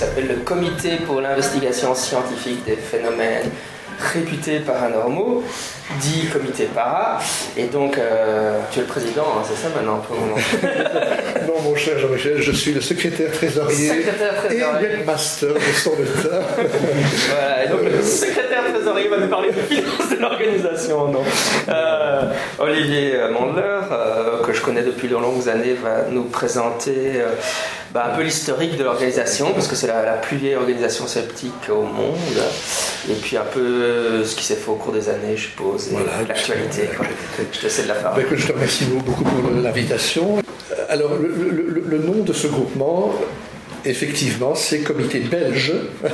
s'appelle le Comité pour l'investigation scientifique des phénomènes réputés paranormaux, dit Comité Para. Et donc euh, tu es le président, hein, c'est ça maintenant pour le moment Non, mon cher Jean-Michel, je suis le secrétaire trésorier Secrétaire et trésorier. headmaster de son état. Voilà, et donc le secrétaire trésorier va nous parler de finances de l'organisation. non. Euh, Olivier Mandler, euh, que je connais depuis de longues années, va nous présenter euh, bah, un peu l'historique de l'organisation, parce que c'est la, la plus vieille organisation sceptique au monde, et puis un peu ce qui s'est fait au cours des années, je suppose, et Voilà, l'actualité. Je te cède la parole. écoute, je te remercie beaucoup pour l'invitation. Euh, Alors, le, le- le- le nom de ce groupement, effectivement, c'est Comité belge.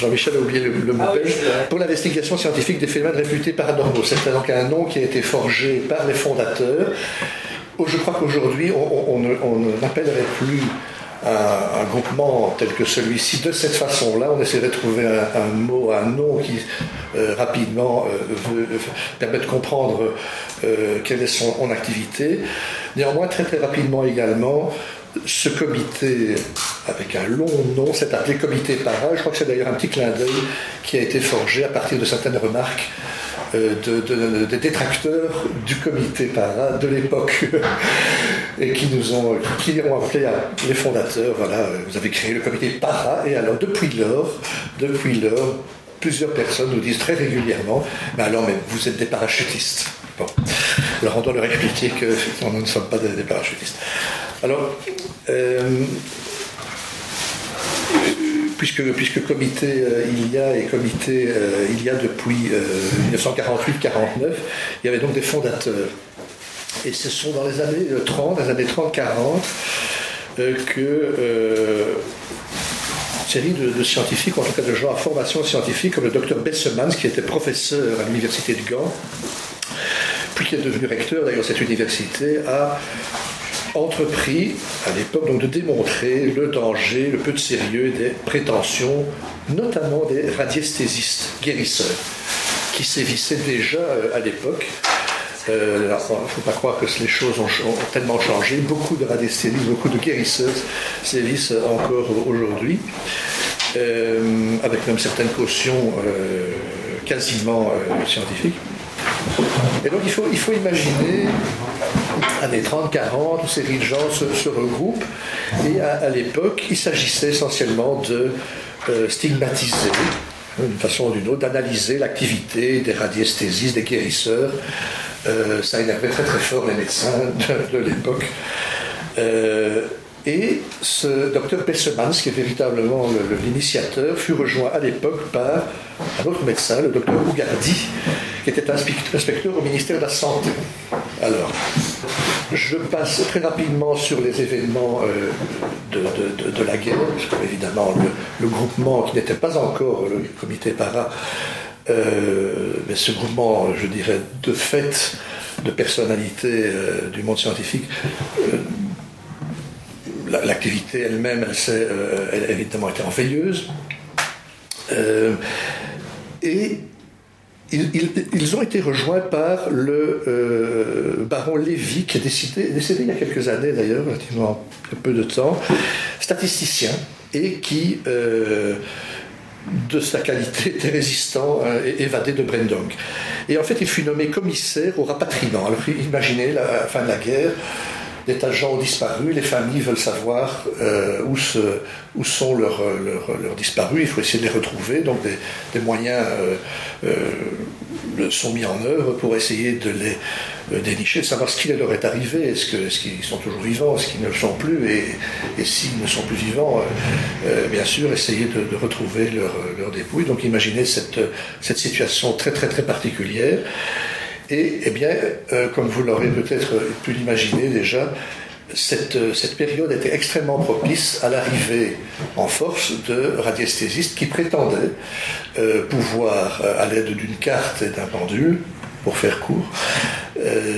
Jean-Michel a oublié le, le mot Ah belge. Pour l'investigation scientifique des phénomènes réputés paranormaux. C'est donc un nom qui a été forgé par les fondateurs. Je crois qu'aujourd'hui, on, n'appellerait plus un, groupement tel que celui-ci de cette façon-là. On essaierait de trouver un, mot, un nom qui euh, rapidement euh, veut- permet de comprendre euh, quelle est son, activité. Néanmoins, très très rapidement également, ce comité, avec un long nom, s'est appelé Comité Para. Je crois que c'est d'ailleurs un petit clin d'œil qui a été forgé à partir de certaines remarques euh, de, de- des détracteurs du comité para de l'époque et qui nous ont qui ont appelé à- les fondateurs voilà euh, vous avez créé le comité para et alors depuis lors depuis lors plusieurs personnes nous disent très régulièrement mais alors mais vous êtes des parachutistes bon. Alors on doit leur expliquer que nous ne sommes pas des, des parachutistes. Alors euh, puisque, puisque comité euh, il y a et comité euh, il y a depuis euh, 1948-49, il y avait donc des fondateurs. Et ce sont dans les années euh, 30, les années 30-40, euh, que euh, série de, scientifiques, en tout cas de gens à formation scientifique, comme le docteur Bessemans, qui était professeur à l'université de Gand, puis qui est devenu recteur d'ailleurs cette université, a entrepris à l'époque de démontrer le danger, le peu de sérieux des prétentions, notamment des radiesthésistes guérisseurs, qui sévissaient déjà euh, à l'époque. Euh, Il ne faut pas croire que les choses ont, tellement changé. Beaucoup de radiesthésistes, beaucoup de guérisseuses sévissent encore aujourd'hui, euh, avec même certaines cautions quasiment scientifiques. Et donc il faut imaginer années 30-40 où ces série de gens se, regroupent et à, l'époque il s'agissait essentiellement de euh, stigmatiser d'une façon ou d'une autre, d'analyser l'activité des radiesthésistes, des guérisseurs. Euh, ça énervait très très fort les médecins de, de l'époque. Euh, et ce docteur Bessemans, qui est véritablement le- le- l'initiateur, fut rejoint à l'époque par un autre médecin, le docteur Ougardi, qui était inspect- inspecteur au ministère de la Santé. Alors, je passe très rapidement sur les événements euh, de, la guerre, parce que, évidemment le, groupement qui n'était pas encore le comité para, euh, mais ce groupement, je dirais, de fait, de personnalité euh, du monde scientifique, l'activité elle-même, elle, euh, a évidemment été en veilleuse. Euh, et ils, ont été rejoints par le euh, baron Lévy, qui est décédé, décédé il y a quelques années d'ailleurs, relativement peu de temps, statisticien, et qui, euh, de sa qualité, était résistant euh, et évadé de Brendong. Et en fait, il fut nommé commissaire au rapatriement. Alors imaginez, la fin de la guerre, des tas de gens ont disparu, les familles veulent savoir où, où, sont leurs, leurs, disparus, il faut essayer de les retrouver, donc des, moyens sont mis en œuvre pour essayer de les dénicher, de savoir ce qui leur est arrivé, est-ce qu'ils sont toujours vivants, est-ce qu'ils ne le sont plus, et, s'ils ne sont plus vivants, bien sûr, essayer de, retrouver leur, leur, dépouille. Donc imaginez cette situation très très très particulière. Et eh bien, euh, comme vous l'aurez peut-être pu l'imaginer déjà, cette, euh, cette, période était extrêmement propice à l'arrivée en force de radiesthésistes qui prétendaient euh, pouvoir, à l'aide d'une carte et d'un pendule, pour faire court,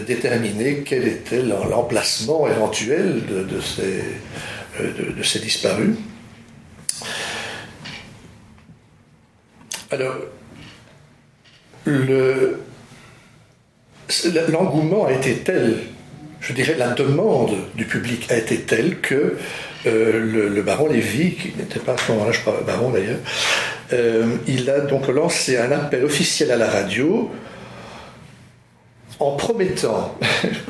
déterminer quel était l'emplacement éventuel de, ces, de, ces, disparus. Alors, le, l'engouement a été tel, je dirais la demande du public a été telle que euh, le, baron Lévy, qui n'était pas à ce moment-là, je crois, baron d'ailleurs, euh, il a donc lancé un appel officiel à la radio en promettant,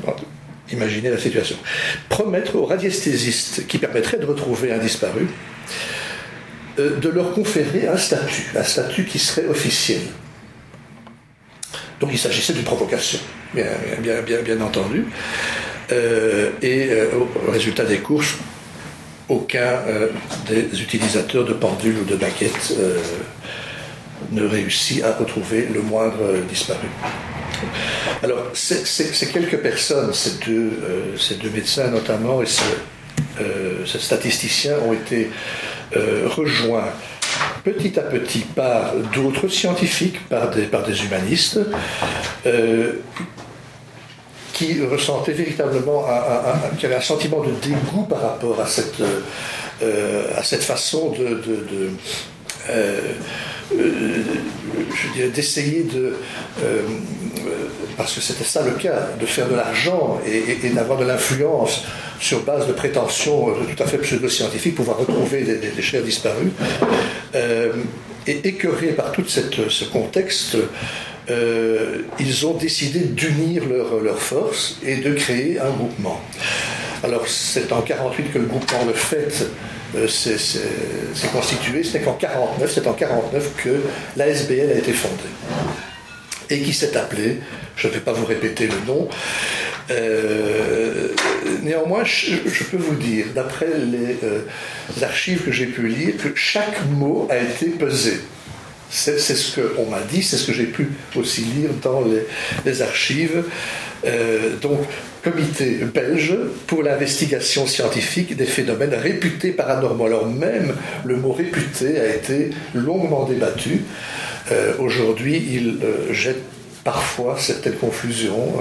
imaginez la situation, promettre aux radiesthésistes qui permettraient de retrouver un disparu, euh, de leur conférer un statut, un statut qui serait officiel. Donc il s'agissait d'une provocation, bien, entendu. Euh, et euh, au résultat des courses, aucun euh, des utilisateurs de pendules ou de baguettes ne réussit à retrouver le moindre disparu. Alors, ces quelques personnes, ces deux, ces deux, médecins notamment et ce, statisticien ont été rejoints petit à petit par d'autres scientifiques, par des, par des humanistes, euh, qui ressentaient véritablement un, qui avaient un sentiment de dégoût par rapport à cette, euh, à cette façon de, euh, d'essayer de, parce que c'était ça le cas, de faire de l'argent et, d'avoir de l'influence sur base de prétentions tout à fait pseudo-scientifiques, pouvoir retrouver des, des, chairs disparues. Euh, et écœurés par tout ce contexte, euh, ils ont décidé d'unir leurs leur forces et de créer un groupement. Alors c'est en 48 que le groupement Le Fait euh, s'est constitué, c'est en 49, c'est en 49 que l'ASBL a été fondée et qui s'est appelé, je ne vais pas vous répéter le nom, euh, néanmoins, je, peux vous dire, d'après les, euh, archives que j'ai pu lire, que chaque mot a été pesé. C'est ce qu'on m'a dit, c'est ce que j'ai pu aussi lire dans les, archives. Euh, donc, comité belge pour l'investigation scientifique des phénomènes réputés paranormaux. Alors même le mot réputé a été longuement débattu. Aujourd'hui, il jette parfois certaines confusions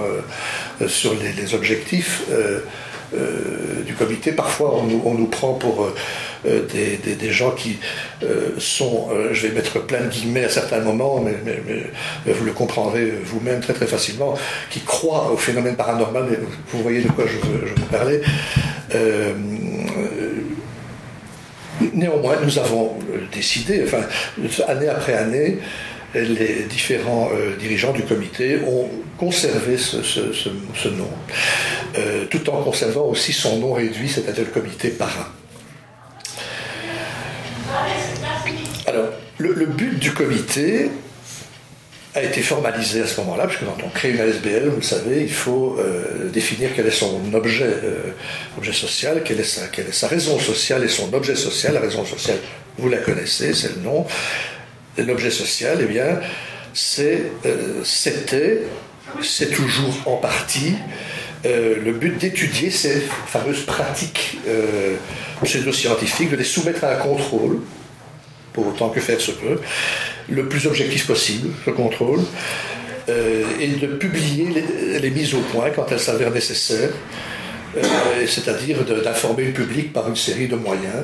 euh, sur les, objectifs euh, euh, du comité. Parfois, on nous, prend pour des, gens qui sont, je vais mettre plein de guillemets à certains moments, mais, vous le comprendrez vous-même très très facilement, qui croient au phénomène paranormal, vous voyez de quoi je veux, parler. néanmoins, nous avons décidé, année après année, les différents euh, dirigeants du comité ont conservé ce, nom, euh, tout en conservant aussi son nom réduit, c'est-à-dire le comité parrain. Le, but du comité a été formalisé à ce moment-là, puisque quand on crée une ASBL, vous le savez, il faut euh, définir quel est son objet, objet social, quelle est, sa, raison sociale et son objet social. La raison sociale, vous la connaissez, c'est le nom l'objet social, eh bien, euh, c'était, c'est toujours en partie euh, le but d'étudier ces fameuses pratiques euh, pseudo-scientifiques, de les soumettre à un contrôle, pour autant que faire se peut, le plus objectif possible, ce contrôle, et de publier les, mises au point quand elles s'avèrent nécessaires, c'est-à-dire d'informer le public par une série de moyens,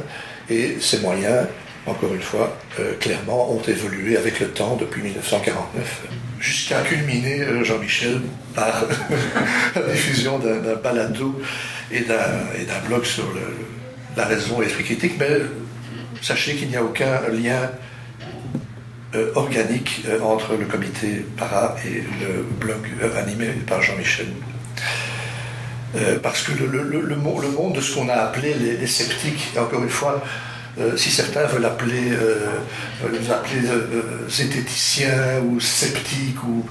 et ces moyens encore une fois, euh, clairement, ont évolué avec le temps depuis 1949, jusqu'à culminer, euh, Jean-Michel, par la diffusion d'un balado et d'un blog sur la raison et l'esprit critique. Mais sachez qu'il n'y a aucun lien euh, organique entre le comité para et le blog animé par Jean-Michel. parce que le, monde de ce qu'on a appelé les, sceptiques, encore une fois, si certains veulent appeler, veulent appeler zététiciens ou sceptiques, ou,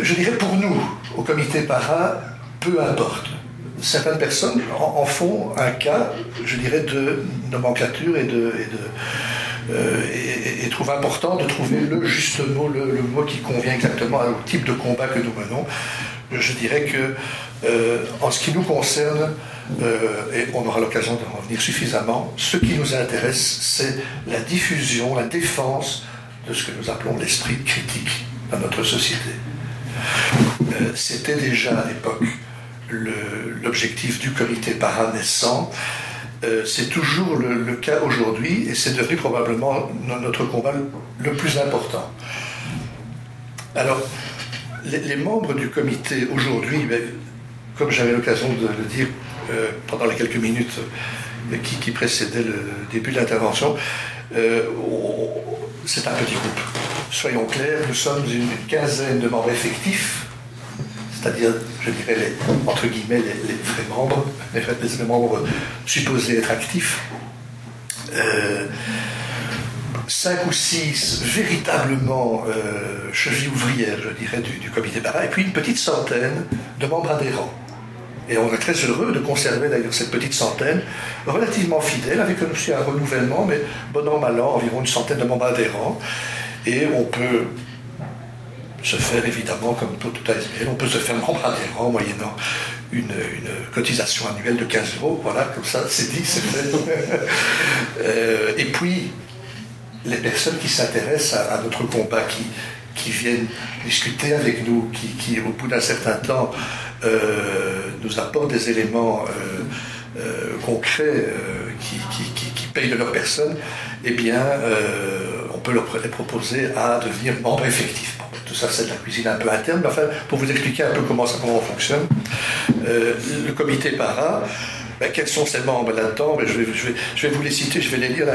je dirais pour nous, au comité para, peu importe certaines personnes en, font un cas, je dirais, de nomenclature et de, et, euh, trouve important de trouver le juste mot, le, mot qui convient exactement au type de combat que nous menons. Je dirais que, euh, en ce qui nous concerne, euh, et on aura l'occasion d'en revenir suffisamment, ce qui nous intéresse, c'est la diffusion, la défense de ce que nous appelons l'esprit critique dans notre société. C'était déjà à l'époque l'objectif du comité para naissant. Euh, c'est toujours le, cas aujourd'hui et c'est devenu probablement notre combat le, plus important. Alors, les, membres du comité aujourd'hui, ben, comme j'avais l'occasion de le dire euh, pendant les quelques minutes euh, qui, précédaient le début de l'intervention, c'est un petit groupe. Soyons clairs, nous sommes une quinzaine de membres effectifs c'est-à-dire, je dirais, les, entre guillemets, les, vrais membres, les, membres supposés être actifs. Euh, cinq ou six véritablement euh, chevilles ouvrières, je dirais, du, comité Barra, et puis une petite centaine de membres adhérents. Et on est très heureux de conserver d'ailleurs cette petite centaine, relativement fidèle, avec aussi un renouvellement, mais bon an, mal an, environ une centaine de membres adhérents. Et on peut se faire évidemment comme tout, tout ASBL. On peut se faire membre adhérent moyennant une, cotisation annuelle de 15 euros. Voilà, comme ça, c'est dit, c'est fait. Euh, et puis, les personnes qui s'intéressent à, notre combat, qui, qui viennent discuter avec nous, qui, au bout d'un certain temps, euh, nous apportent des éléments euh, concrets qui, qui, payent de leur personne, eh bien, on peut leur proposer à devenir membre effectif ça c'est de la cuisine un peu interne, mais enfin, pour vous expliquer un peu comment ça fonctionne, euh, le comité para, ben, quels sont ses membres là-dedans ben, je, vais, je, vais, vous les citer, je vais les lire.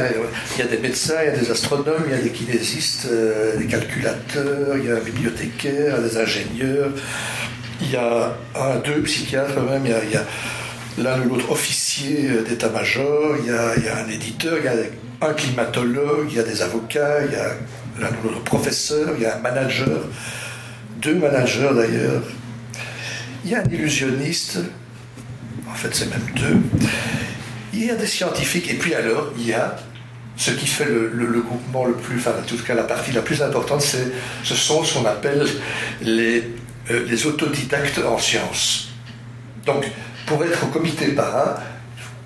Il y a des médecins, il y a des astronomes, il y a des kinésistes, euh, des calculateurs, il y a un bibliothécaire, des ingénieurs, il y a un, deux psychiatres même, il y a, l'un ou l'autre officier d'état-major, il, il, y a un éditeur, il y a un climatologue, il y a des avocats, il y a l'autre professeur, il y a un manager, deux managers d'ailleurs, il y a un illusionniste, en fait c'est même deux, il y a des scientifiques, et puis alors il y a ce qui fait le, groupement le plus, enfin en tout cas la partie la plus importante, c'est, ce sont ce qu'on appelle les, euh, autodidactes en sciences. Donc pour être au comité para,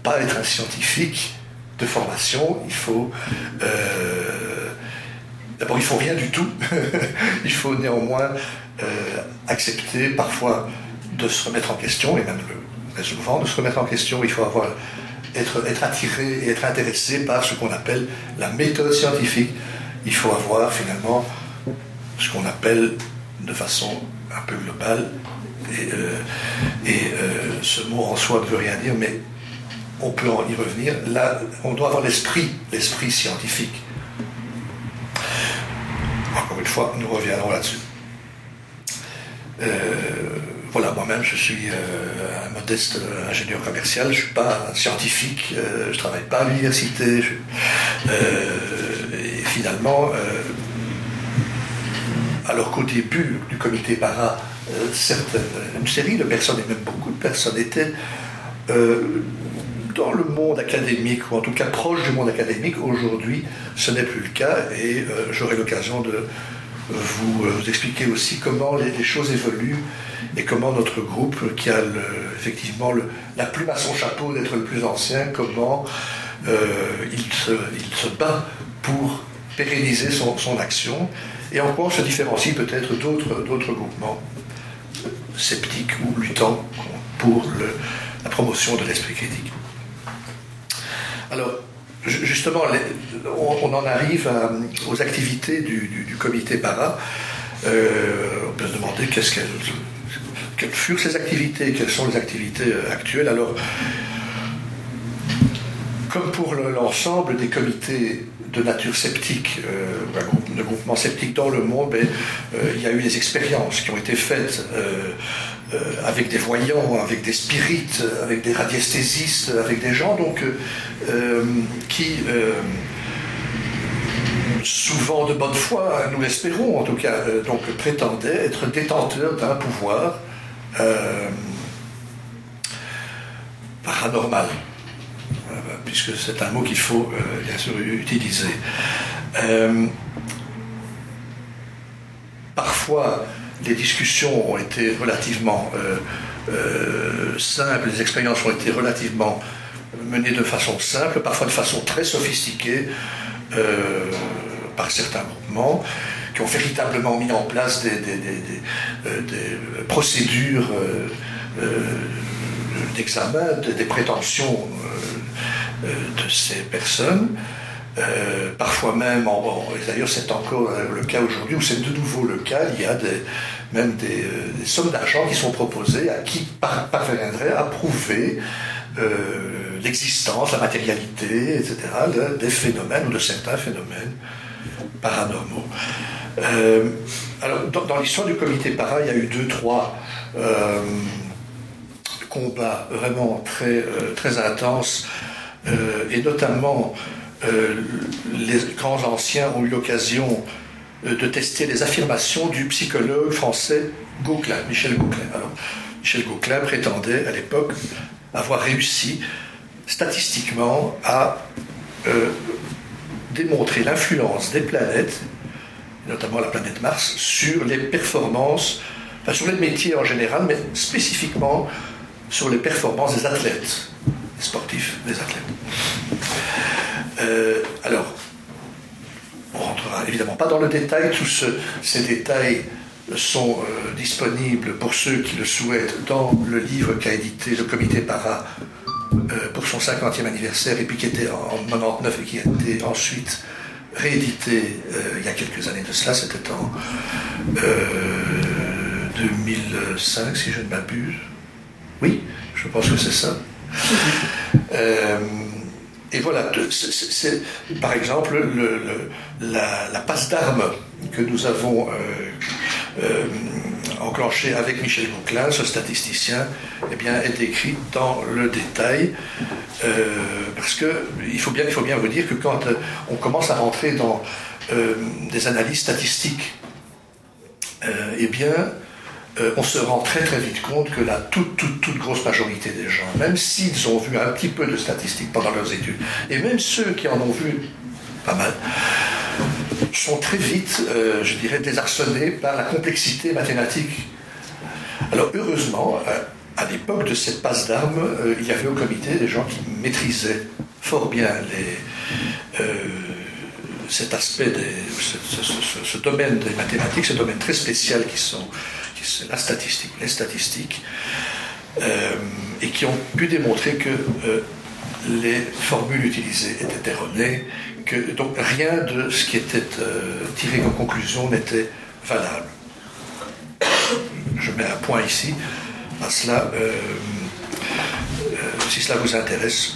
pas être un scientifique de formation, il faut... Euh, D'abord, il faut rien du tout. il faut néanmoins euh, accepter parfois de se remettre en question, et même le, souvent de se remettre en question. Il faut avoir, être, être attiré et être intéressé par ce qu'on appelle la méthode scientifique. Il faut avoir finalement ce qu'on appelle de façon un peu globale, et, euh, euh, ce mot en soi ne veut rien dire, mais on peut y revenir. Là, on doit avoir l'esprit, l'esprit scientifique. Une fois, nous reviendrons là-dessus. Euh, voilà, moi-même, je suis euh, un modeste ingénieur commercial, je ne suis pas scientifique, euh, je ne travaille pas à l'université. et finalement, alors qu'au début du comité para, une série de personnes, et même beaucoup de personnes, étaient dans le monde académique, ou en tout cas proche du monde académique, aujourd'hui, ce n'est plus le cas, et euh, j'aurai l'occasion de vous, euh, vous, expliquer aussi comment les, choses évoluent et comment notre groupe, qui a effectivement la plume à son chapeau d'être le plus ancien, comment euh, il, se, bat pour pérenniser son, action, et en quoi on se différencie peut-être d'autres groupements sceptiques ou luttants pour la promotion de l'esprit critique. Alors, justement, on, en arrive aux activités du, comité para. Euh, on peut se demander qu'est-ce quelles furent ces activités, quelles sont les activités euh, actuelles. Alors, comme pour l'ensemble des comités de nature sceptique, euh, de groupements sceptiques dans le monde, ben, il y a eu des expériences qui ont été faites avec des voyants, avec des spirites, avec des radiesthésistes, avec des gens donc, qui souvent de bonne foi, nous l'espérons en tout cas, euh, donc prétendait être détenteur d'un pouvoir euh, paranormal, euh, puisque c'est un mot qu'il faut bien sûr utiliser. parfois, les discussions ont été relativement simples, les expériences ont été relativement menées de façon simple, parfois de façon très sophistiquée par certains groupements qui ont véritablement mis en place des, euh, procédures euh, euh, d'examen des prétentions de ces personnes. Parfois même, d'ailleurs c'est encore le cas aujourd'hui, ou c'est de nouveau le cas, il y a même des, sommes d'argent qui sont proposées à qui parviendrait à prouver l'existence, la matérialité, etc., des phénomènes ou de certains phénomènes paranormaux. Euh, alors, dans, l'histoire du comité para, il y a eu deux, trois euh, combats vraiment très, euh, très intenses, et notamment les grands anciens ont eu l'occasion de tester les affirmations du psychologue français Gauquelin, Michel Gauquelin. Michel Gauquelin prétendait à l'époque avoir réussi statistiquement à démontrer l'influence des planètes, notamment la planète Mars, sur les performances, sur les métiers en général, mais spécifiquement sur les performances des athlètes, des sportifs, des athlètes. Euh, alors, on rentrera évidemment pas dans le détail, tous ces détails sont euh, disponibles pour ceux qui le souhaitent dans le livre qu'a édité le comité para euh, pour son 50e anniversaire et puis qui était en 99 et qui a été ensuite réédité il y a quelques années de cela, c'était en 2005 euh, si je ne m'abuse. Oui, je pense que c'est ça. Et voilà, par exemple la, passe d'armes que nous avons enclenché avec Michel Bouclin, ce statisticien, eh bien, est décrit dans le détail, euh, parce qu'il faut, bien, faut bien vous dire que quand euh, on commence à rentrer dans euh, des analyses statistiques, eh bien, on se rend très très vite compte que la toute, toute, toute grosse majorité des gens, même s'ils ont vu un petit peu de statistiques pendant leurs études, et même ceux qui en ont vu pas mal, sont très vite, euh, je dirais, désarçonnés par la complexité mathématique. Alors heureusement, euh, à l'époque de cette passe d'armes, euh, il y avait au comité des gens qui maîtrisaient fort bien cet aspect, ce, domaine des mathématiques, ce domaine très spécial qui sont, qui la statistique, les statistiques, et qui ont pu démontrer que les formules utilisées étaient erronées, que donc rien de ce qui était euh, tiré comme conclusion n'était valable. Je mets un point ici. À cela, euh, euh, si cela vous intéresse,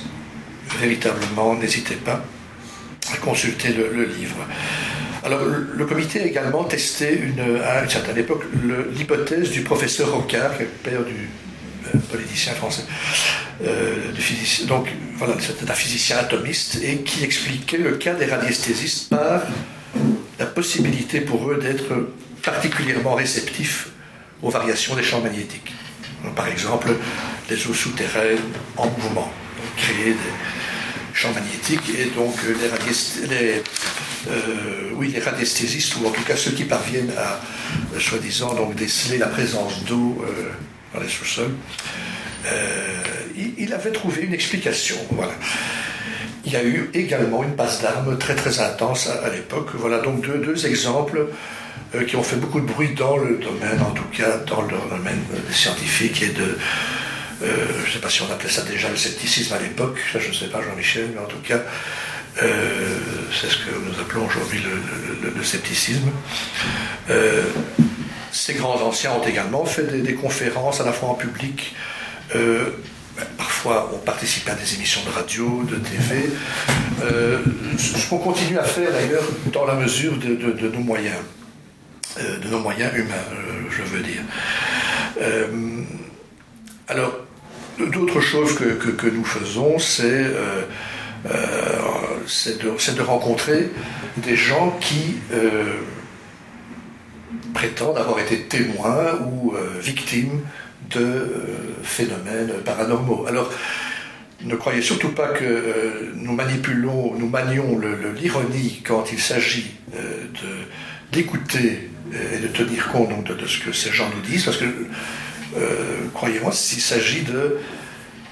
véritablement, n'hésitez pas à consulter le, livre. Alors, le, comité a également testé à une certaine époque l'hypothèse du professeur Rocard, qui est père du politicien français, euh, donc voilà, c'était un physicien atomiste et qui expliquait le cas des radiesthésistes par la possibilité pour eux d'être particulièrement réceptifs aux variations des champs magnétiques. par exemple, les eaux souterraines en mouvement, créer des champs magnétiques et donc les, les, euh, oui, les radiesthésistes, ou en tout cas ceux qui parviennent à, euh, soi-disant, donc déceler la présence d'eau dans les sous-sols, euh, il, avait trouvé une explication. Voilà. Il y a eu également une passe d'armes très très intense à, l'époque. Voilà donc deux, exemples euh, qui ont fait beaucoup de bruit dans le domaine, en tout cas dans le domaine scientifique et de, euh, je ne sais pas si on appelait ça déjà le scepticisme à l'époque, je ne sais pas Jean-Michel, mais en tout cas c'est ce que nous appelons aujourd'hui le, scepticisme. ces grands anciens ont également fait des, conférences à la fois en public euh, parfois, on participe à des émissions de radio, de TV, euh, ce qu'on continue à faire d'ailleurs dans la mesure de, nos moyens. de nos moyens humains, je veux dire. alors, d'autres choses que, nous faisons, c'est de, de, rencontrer des gens qui prétendent avoir été témoins ou victimes de euh, phénomènes paranormaux. Alors, ne croyez surtout pas que euh, nous manipulons, nous manions l'ironie quand il s'agit euh, d'écouter et de tenir compte de, ce que ces gens nous disent, parce que, croyez-moi, s'il s'agit de...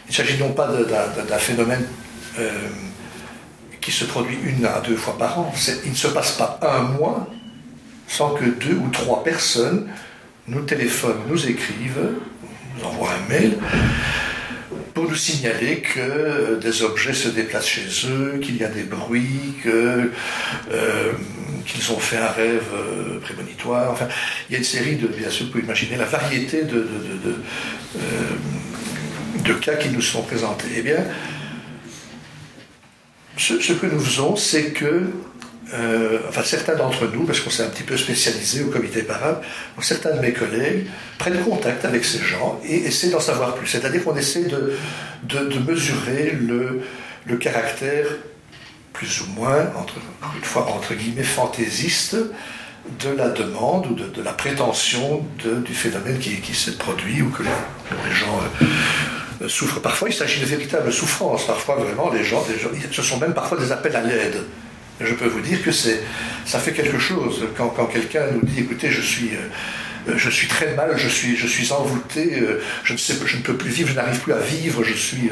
Il s'agit non pas d'un phénomène qui se produit une à deux fois par an, il ne se passe pas un mois sans que deux ou trois personnes nous téléphonent, nous écrivent, nous envoient un mail pour nous signaler que des objets se déplacent chez eux, qu'il y a des bruits, euh, qu'ils ont fait un rêve euh, prémonitoire. Enfin, il y a une série de, bien sûr, vous pouvez imaginer la variété de, de, euh, cas qui nous sont présentés. Eh bien, ce, que nous faisons, c'est que euh, enfin certains d'entre nous, parce qu'on s'est un petit peu spécialisé au comité parable, certains de mes collègues prennent contact avec ces gens et essaient d'en savoir plus. C'est-à-dire qu'on essaie de, de, mesurer le, le, caractère plus ou moins, entre, une fois entre guillemets, fantaisiste de la demande ou de, la prétention du phénomène qui, qui se produit ou que les, gens euh, souffrent. Parfois, il s'agit de véritables souffrances. Parfois, vraiment, les gens, ce sont même parfois des appels à l'aide je peux vous dire que c'est, ça fait quelque chose quand, quelqu'un nous dit écoutez, je suis, euh, je suis très mal, je suis, je suis envoûté, euh, je, ne sais, je ne peux plus vivre, je n'arrive plus à vivre, je suis,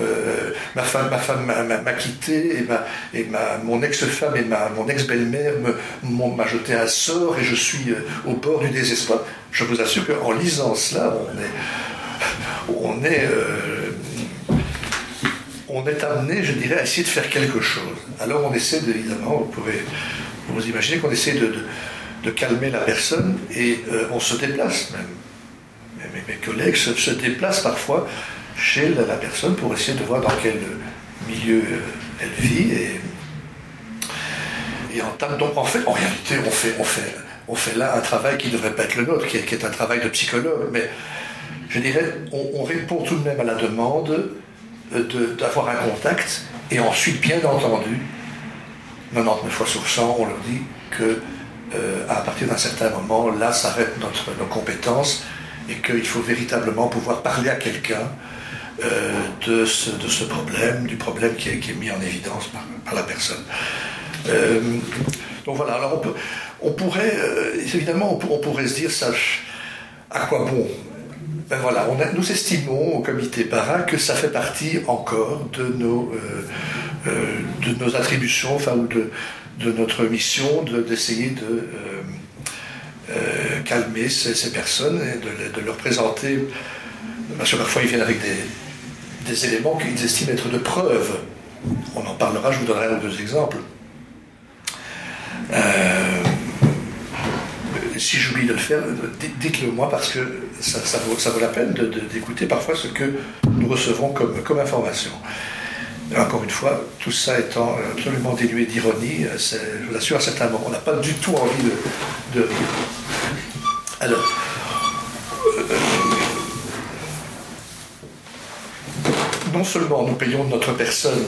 euh, ma femme, ma femme m'a, quitté et, ma, et ma, mon ex-femme et ma, mon ex-belle-mère m'a jeté un sort et je suis au bord du désespoir. Je vous assure qu'en lisant cela, on est, on est on est amené, je dirais, à essayer de faire quelque chose. Alors on essaie, évidemment, vous pouvez vous imaginez qu'on essaie de, calmer la personne et euh, on se déplace même. Mes, collègues se, déplacent parfois chez la, personne pour essayer de voir dans quel milieu euh, elle vit et, et donc en fait, en réalité, on fait, là un travail qui ne devrait pas être le nôtre, qui est, un travail de psychologue, mais je dirais, on répond tout de même à la demande d'avoir un contact. Et ensuite, bien entendu, 99 fois sur 100, on leur dit que euh, à partir d'un certain moment, là s'arrêtent nos compétences et qu'il faut véritablement pouvoir parler à quelqu'un euh, de, ce, problème, du problème qui est, mis en évidence par, la personne. Euh, donc voilà, alors on, peut, on pourrait, évidemment, on, on, pourrait se dire ça, à quoi bon ben voilà, nous estimons au comité para que ça fait partie encore de nos, euh, euh, de nos attributions, enfin, ou de, de notre mission d'essayer de, euh, calmer ces, personnes et de, leur présenter, parce que parfois ils viennent avec des, des éléments qu'ils estiment être de preuves. On en parlera, je vous donnerai un ou deux exemples si j'oublie de le faire, dites-le moi parce que ça, vaut, la peine d'écouter parfois ce que nous recevons comme, information. encore une fois, tout ça étant absolument dénué d'ironie, je vous assure, à certains moments, on n'a pas du tout envie de, rire. Alors, euh, non seulement nous payons notre personne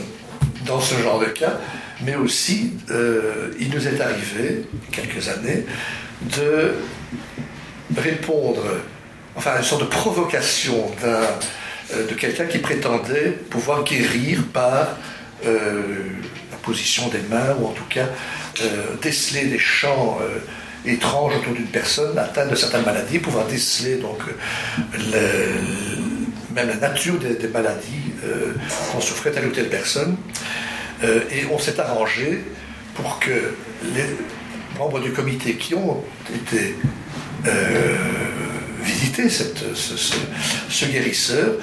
dans ce genre de cas, mais aussi euh, il nous est arrivé, quelques années, de répondre, enfin, une sorte de provocation euh, de quelqu'un qui prétendait pouvoir guérir par euh, la position des mains, ou en tout cas déceler des champs étranges autour d'une personne atteinte de certaines maladies, pouvoir déceler donc même la nature des, maladies qu'on souffrait telle ou telle personne. Euh, et on s'est arrangé pour que les membres du comité qui ont été euh, visiter ce, guérisseur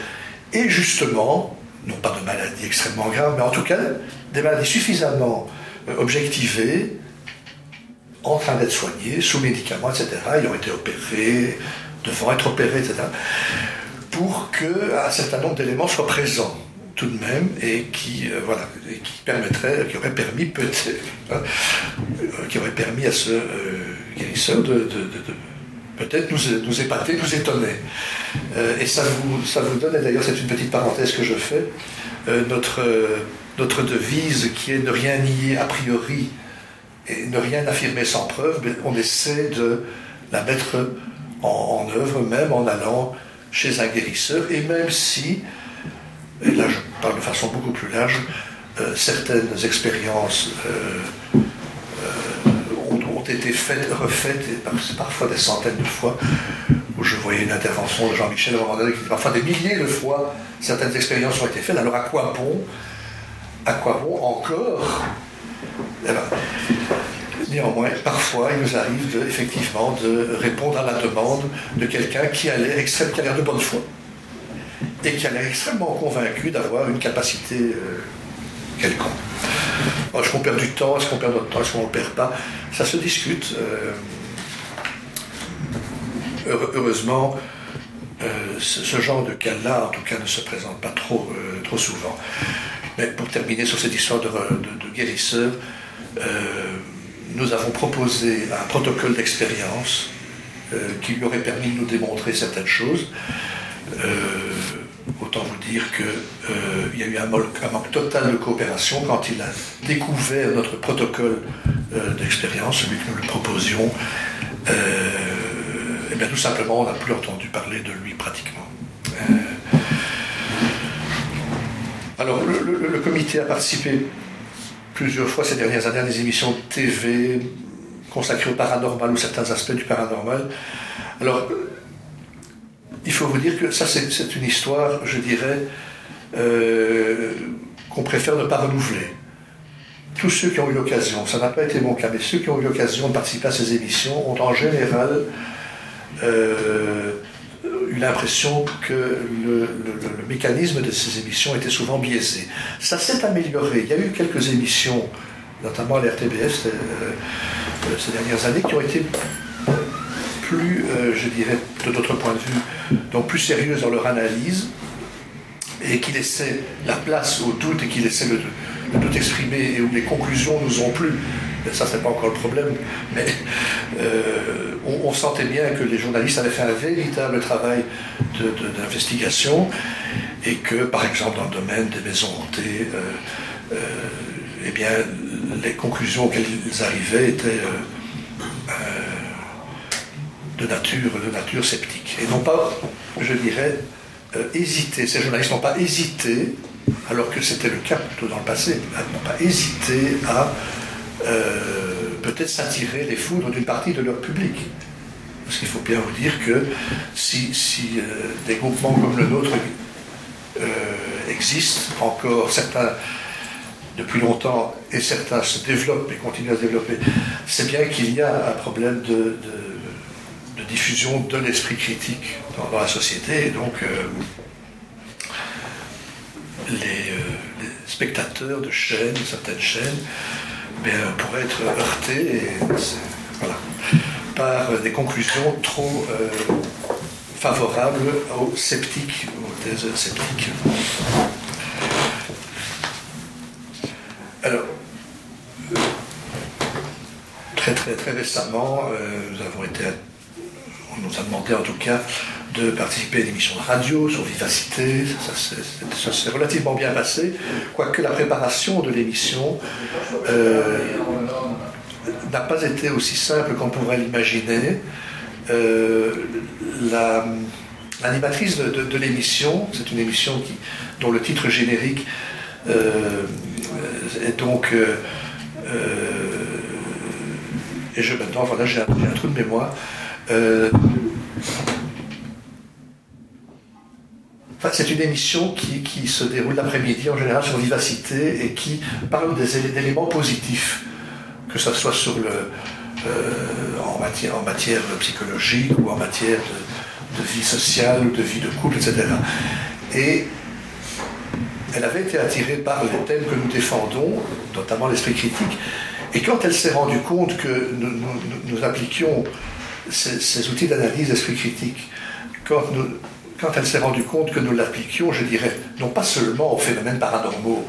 aient justement, non pas de maladies extrêmement graves, mais en tout cas des maladies suffisamment euh, objectivées, en train d'être soignées, sous médicaments, etc. Ils ont été opérés, devant être opérés, etc. Pour qu'un certain nombre d'éléments soient présents tout de même, et qui, voilà, qui permettrait, qui aurait permis peut-être, qui aurait permis à ce guérisseur de, peut-être nous, nous, épater, nous étonner. et ça vous, ça vous donne, et d'ailleurs c'est une petite parenthèse que je fais, notre, notre devise qui est ne rien nier a priori et ne rien affirmer sans preuve, mais on essaie de la mettre en, œuvre, même en allant chez un guérisseur, et même si, et là je parle de façon beaucoup plus large, euh, certaines expériences euh, euh, ont, été faites, refaites, parfois des centaines de fois, où je voyais une intervention de Jean-Michel qui parfois des milliers de fois, certaines expériences ont été faites, alors à quoi bon, à quoi bon encore? Eh ben, Néanmoins, parfois, il nous arrive effectivement de répondre à la demande de quelqu'un qui a l'air de bonne foi et qui a l'air extrêmement convaincu d'avoir une capacité euh, quelconque. Est-ce qu'on perd du temps? Est-ce qu'on perd notre temps? Est-ce qu'on ne le perd pas? Ça se discute. Euh, heureusement, euh, ce, genre de cas-là, en tout cas, ne se présente pas trop, trop souvent. Mais pour terminer sur cette histoire de, guérisseur, nous avons proposé un protocole d'expérience qui lui aurait permis de nous démontrer certaines choses. Autant vous dire qu'il euh, y a eu un manque, total de coopération quand il a découvert notre protocole d'expérience, celui que nous lui proposions. et bien tout simplement, on n'a plus entendu parler de lui pratiquement. alors, le, comité a participé plusieurs fois ces dernières années à des émissions de TV consacrées au paranormal ou certains aspects du paranormal. Alors, il faut vous dire que ça, c'est une histoire, je dirais, euh, qu'on préfère ne pas renouveler. Tous ceux qui ont eu l'occasion, ça n'a pas été mon cas, mais ceux qui ont eu l'occasion de participer à ces émissions ont en général euh, eu l'impression que le, mécanisme de ces émissions était souvent biaisé. Ça s'est amélioré. Il y a eu quelques émissions, notamment à l'RTBS euh, ces dernières années, qui ont été plus, je dirais, de notre point de vue, donc plus sérieuses dans leur analyse et qui laissaient la place au doute et qui laissaient le, le doute exprimé et où les conclusions nous ont plu. Ça c'est pas encore le problème, mais euh, on, sentait bien que les journalistes avaient fait un véritable travail d'investigation et que, par exemple, dans le domaine des maisons hantées, euh, euh, eh bien, les conclusions auxquelles ils arrivaient étaient de, nature, sceptique. Et non pas, je dirais, hésiter. Ces journalistes n'ont pas hésité, alors que c'était le cas plutôt dans le passé, n'ont pas hésité à euh, peut-être s'attirer les foudres d'une partie de leur public. Parce qu'il faut bien vous dire que si, euh, des groupements comme le nôtre euh, existent encore, certains depuis longtemps, et certains se développent et continuent à se développer, c'est bien qu'il y a un problème de, diffusion de l'esprit critique dans, la société. Et donc, les, les, spectateurs de chaînes, certaines chaînes, pourrait être heurté par des conclusions trop euh, favorables aux sceptiques, aux thèses sceptiques. Alors, très très très récemment, euh, nous avons été, nous a demandé en tout cas de participer à une émission de radio sur Vivacité. Ça, s'est relativement bien passé, quoique la préparation de l'émission euh, n'a pas été aussi simple qu'on pourrait l'imaginer. Euh, l'animatrice de, l'émission, c'est une émission dont le titre générique euh, est donc. et je maintenant, voilà, j'ai un, un, trou de mémoire c'est une émission qui, se déroule l'après-midi en général sur vivacité et qui parle des éléments positifs, que ce soit sur euh, en, matière, en matière psychologique ou en matière de, vie sociale ou de vie de couple, etc. Et elle avait été attirée par les thèmes que nous défendons, notamment l'esprit critique. Et quand elle s'est rendue compte que nous, appliquions ces, ces outils d'analyse d'esprit critique, quand nous, quand elle s'est rendue compte que nous l'appliquions, je dirais, non pas seulement aux phénomènes paranormaux,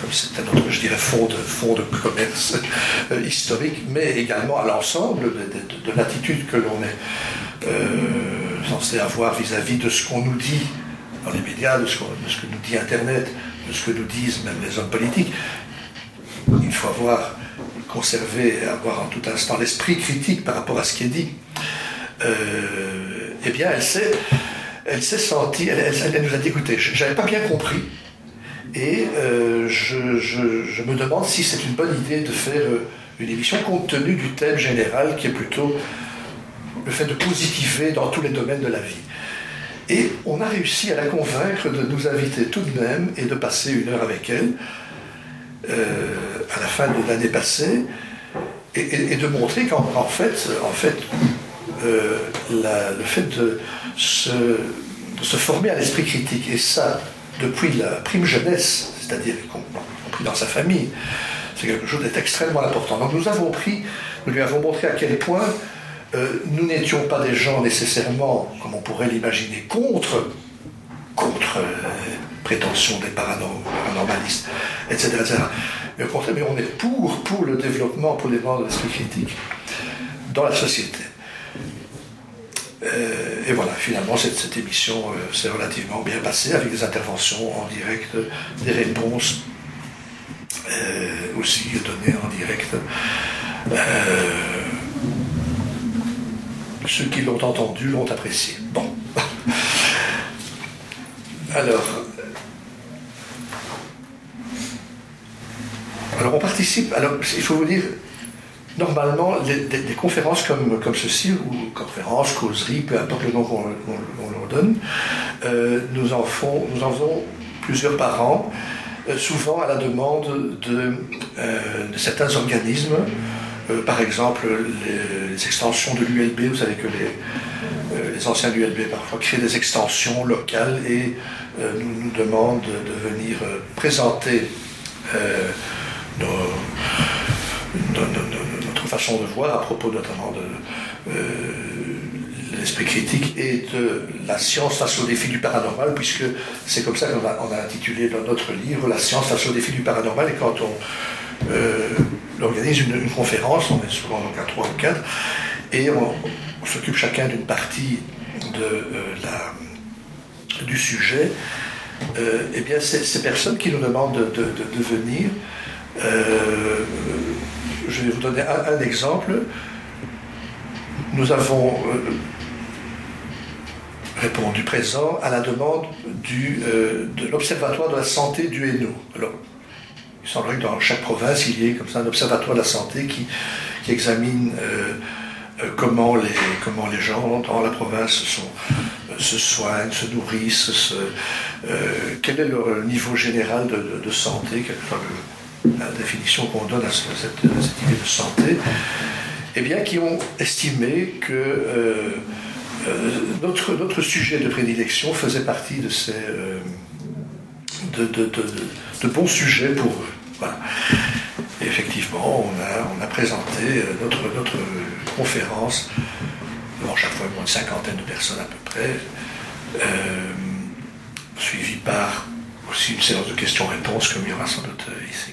comme c'était notre, je dirais, fond de, de commerce euh, historique, mais également à l'ensemble de, l'attitude que l'on est euh, censé avoir vis-à-vis de ce qu'on nous dit dans les médias, de ce, que nous dit Internet, de ce que nous disent même les hommes politiques. Il faut avoir conservé avoir en tout instant l'esprit critique par rapport à ce qui est dit. Euh, eh bien, elle s'est, sentie, elle, nous a dit, écoutez, j'avais pas bien compris, et euh, je, me demande si c'est une bonne idée de faire euh, une émission compte tenu du thème général qui est plutôt le fait de positiver dans tous les domaines de la vie. Et on a réussi à la convaincre de nous inviter tout de même et de passer une heure avec elle à la fin de l'année passée et, de montrer qu'en fait, en fait euh, le fait de se, former à l'esprit critique, et ça depuis la prime jeunesse, c'est-à-dire y compris dans sa famille, c'est quelque chose d'extrêmement important. Donc nous avons pris, nous lui avons montré à quel point euh, nous n'étions pas des gens nécessairement, comme on pourrait l'imaginer, contre, contre euh, prétention des paranormalistes, etc., etc. Mais au contraire, mais on est pour, pour le développement, pour les de l'esprit critique dans la société. Euh, et voilà, finalement, cette, émission euh, s'est relativement bien passée avec des interventions en direct, des réponses euh, aussi données en direct. ceux qui l'ont entendu l'ont apprécié. Bon. Alors, alors on participe. Alors, il faut vous dire, normalement, des, conférences comme, comme ceci, ou conférences, causeries, peu importe le nom qu'on leur donne, euh, nous, en faisons plusieurs par an, euh, souvent à la demande de, euh, certains organismes, par exemple les, extensions de l'ULB, vous savez que les, les anciens de l'ULB parfois créent des extensions locales et nous nous demandent de, venir présenter nos façon de voir à propos notamment de euh, l'esprit critique et de la science face au défi du paranormal, puisque c'est comme ça qu'on a, intitulé dans notre livre La science face au défi du paranormal. Et quand on euh, organise une, conférence, on est souvent donc à trois ou quatre, et on, s'occupe chacun d'une partie de, euh, la, du sujet. eh bien, ces personnes qui nous demandent de, de, de venir je vais vous donner un, exemple. Nous avons euh, répondu présent à la demande euh, de l'Observatoire de la santé du Hainaut. Alors, il semblerait que dans chaque province, il y ait comme ça un observatoire de la santé qui, examine euh, comment, les, gens dans la province se soignent, se nourrissent, quel est leur niveau général de, de, santé, la définition qu'on donne à cette, idée de santé, eh bien, qui ont estimé que euh, euh, notre, notre sujet de prédilection faisait partie de ces euh, de, bons sujets pour eux. effectivement, on a, on a présenté notre, notre conférence devant chaque fois une cinquantaine de personnes à peu près, suivie par aussi une séance de questions-réponses comme il y aura sans doute ici.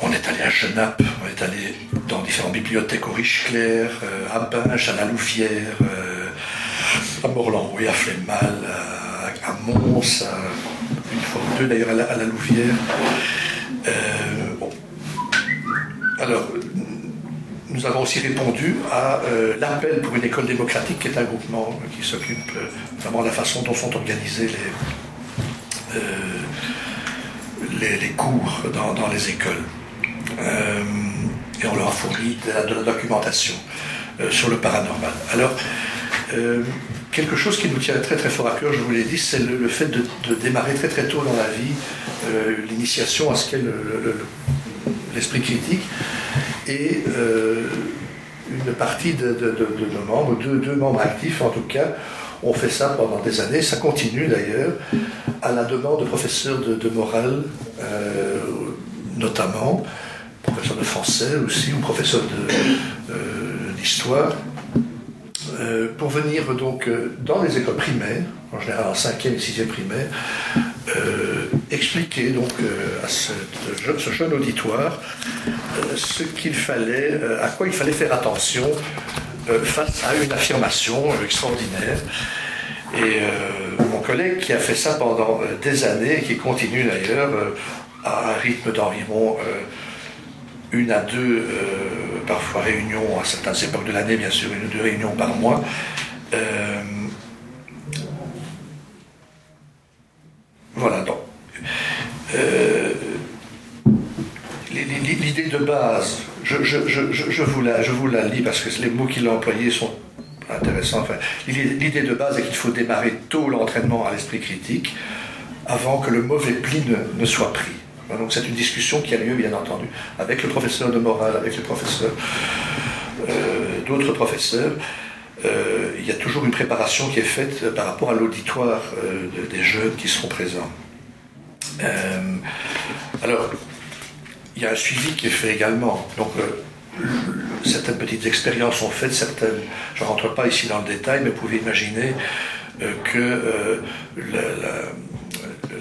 On est allé à Genappe, on est allé dans différentes bibliothèques au Richeclerc, euh, à Binge, à la Louvière, euh, à Morlan, oui, à Flemmal, à, Mons, une fois ou deux d'ailleurs à, la, Louvière. Euh, Alors, nous avons aussi répondu à l'appel pour une école démocratique, qui est un groupement qui s'occupe vraiment de la façon dont sont organisés les, les, cours dans les écoles. Euh, et on leur a fourni de la, documentation euh, sur le paranormal. Alors, euh, quelque chose qui nous tient très très fort à cœur, je vous l'ai dit, c'est le, fait de, démarrer très très tôt dans la vie l'initiation à ce qu'est l'esprit critique et une partie de, nos membres, deux, membres actifs en tout cas, ont fait ça pendant des années, ça continue d'ailleurs, à la demande de professeurs de, morale notamment, professeur de français aussi, ou professeur d'histoire, pour venir donc dans les écoles primaires, en général en 5e et 6e primaire, expliquer donc à ce jeune auditoire ce qu'il fallait, à quoi il fallait faire attention face à une affirmation extraordinaire. Et mon collègue qui a fait ça pendant des années, et qui continue d'ailleurs à un rythme d'environ une à deux, parfois réunions, à certaines époques de l'année, bien sûr, une ou deux réunions par mois. voilà, donc. L'idée de base, je, je, vous la, je vous la lis parce que les mots qu'il a employés sont intéressants. Enfin, L'idée de base est qu'il faut démarrer tôt l'entraînement à l'esprit critique avant que le mauvais pli ne, soit pris. Donc c'est une discussion qui a lieu, bien entendu, avec le professeur de morale, avec le professeur, euh, d'autres professeurs. Euh, il y a toujours une préparation qui est faite par rapport à l'auditoire euh, des jeunes qui seront présents. Alors, il y a un suivi qui est fait également. Donc, certaines petites expériences sont faites, certaines, je ne rentre pas ici dans le détail, mais vous pouvez imaginer que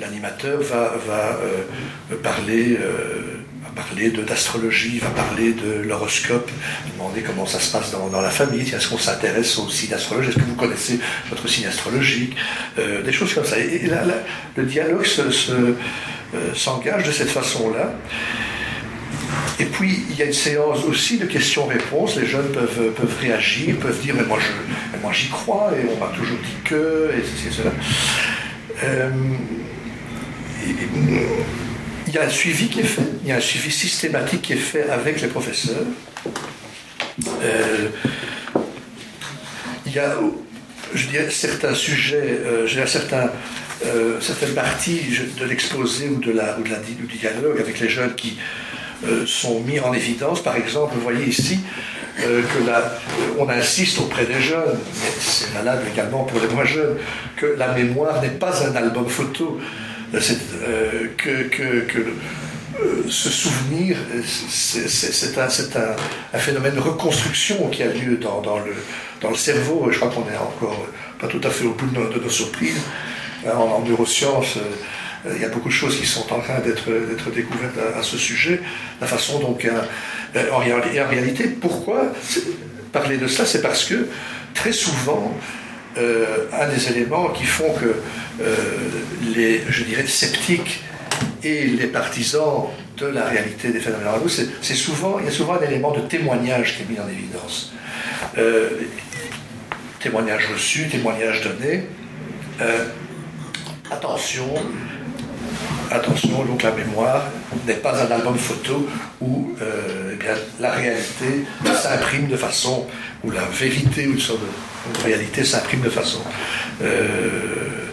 l'animateur va, euh, parler, euh, parler d'astrologie, va parler de l'horoscope, demander comment ça se passe dans, la famille, est-ce qu'on s'intéresse au signe astrologique, est-ce que vous connaissez votre signe astrologique, euh, des choses comme ça. Et, là, le dialogue s'engage de cette façon-là. Et puis, il y a une séance aussi de questions-réponses. Les jeunes peuvent, peuvent réagir, peuvent dire Mais moi, moi j'y crois, et on m'a toujours dit que, et c'est cela il y a un suivi qui est fait, il y a un suivi systématique qui est fait avec les professeurs. Euh, il y a, je dirais, certains sujets, euh, je certains, euh, certaines parties de l'exposé ou, de la, ou, du dialogue avec les jeunes qui sont mis en évidence. Par exemple, vous voyez ici que on insiste auprès des jeunes, mais c'est valable également pour les moins jeunes, que la mémoire n'est pas un album photo. Euh, que, que, euh, ce souvenir, c'est un, phénomène de reconstruction qui a lieu dans, le, dans le cerveau. Je crois qu'on est encore pas tout à fait au bout de nos, surprises. En, neurosciences, euh, il y a beaucoup de choses qui sont en train d'être découvertes à, ce sujet. La façon donc, en, en réalité, pourquoi parler de ça C'est parce que très souvent, euh, un des éléments qui font que euh, les, je dirais, sceptiques et les partisans de la réalité des phénomènes c'est souvent, il y a souvent un élément de témoignage qui est mis en évidence. Euh, témoignage reçu, témoignage donné. attention, attention, donc la mémoire n'est pas un album photo où eh bien, la réalité s'imprime de façon, où la vérité ou une sorte de en réalité s'imprime de façon euh,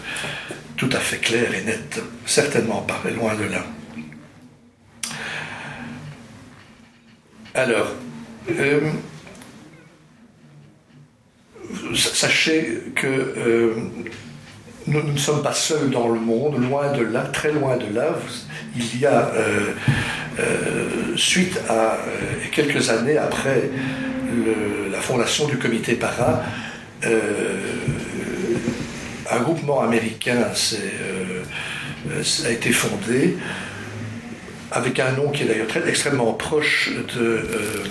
tout à fait claire et nette, certainement pas, loin de là. Alors, euh, sachez que euh, nous, ne sommes pas seuls dans le monde, loin de là, très loin de là. Il y a, suite à quelques années après la fondation du comité para, un groupement américain euh, a été fondé avec un nom qui est d'ailleurs extrêmement proche de, euh,